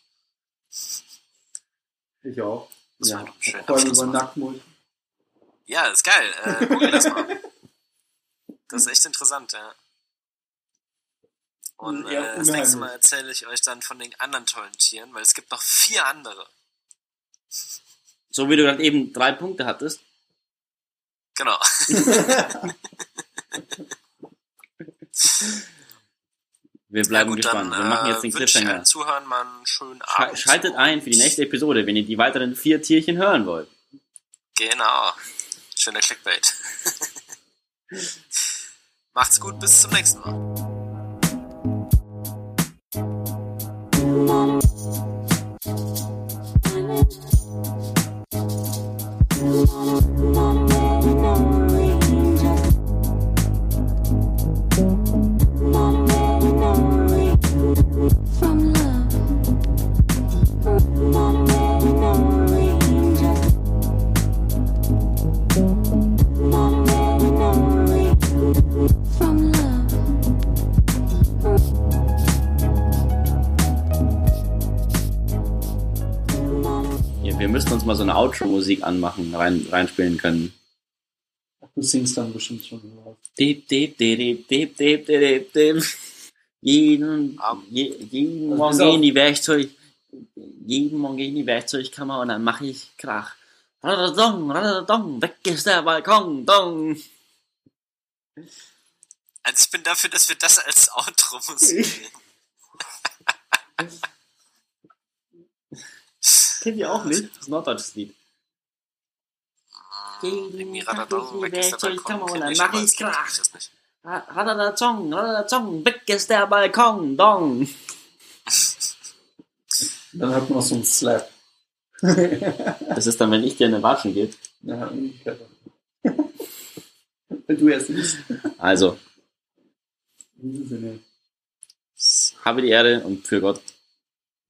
Ich auch. Das Ja. war doch ein schöner Vor allem über Nacktmut. Ja, ist geil. Äh, google das mal. Das ist echt interessant, ja. Und Ja, äh, das nächste. Mal erzähle ich euch dann von den anderen tollen Tieren, weil es gibt noch vier andere. So wie du gerade eben drei Punkte hattest. Genau. Wir bleiben Ja, gut, gespannt. Dann, Wir machen jetzt äh, den ich Cliffhanger. allen Zuhören mal einen schönen Abend. Schaltet ein für die nächste Episode, wenn ihr die weiteren vier Tierchen hören wollt. Genau. Schöner Clickbait. Macht's gut, bis zum nächsten Mal. and Outro-Musik anmachen, rein, reinspielen können. Du singst dann bestimmt schon drauf. Jeden, je, jeden Also Morgen gehe in die Werkzeug, jeden Morgen gehe in die Werkzeugkammer und dann mache ich Krach. Radadadong, radadadong, weg ist der Balkon, dong. Also ich bin dafür, dass wir das als Outro-Musik nehmen. Kennt ihr auch nicht? Das ist ein norddeutsches Lied. Dann ich, mach ich Krach. nicht. Radadadong, radadadong, weg ist der Balkon, dong. Dann hat man noch so einen Slap. Das ist dann, wenn ich dir eine Watschen gebe. Ja, umgekehrt. Wenn du erst bist. Also, In diesem Sinne. habe die Ehre und für Gott.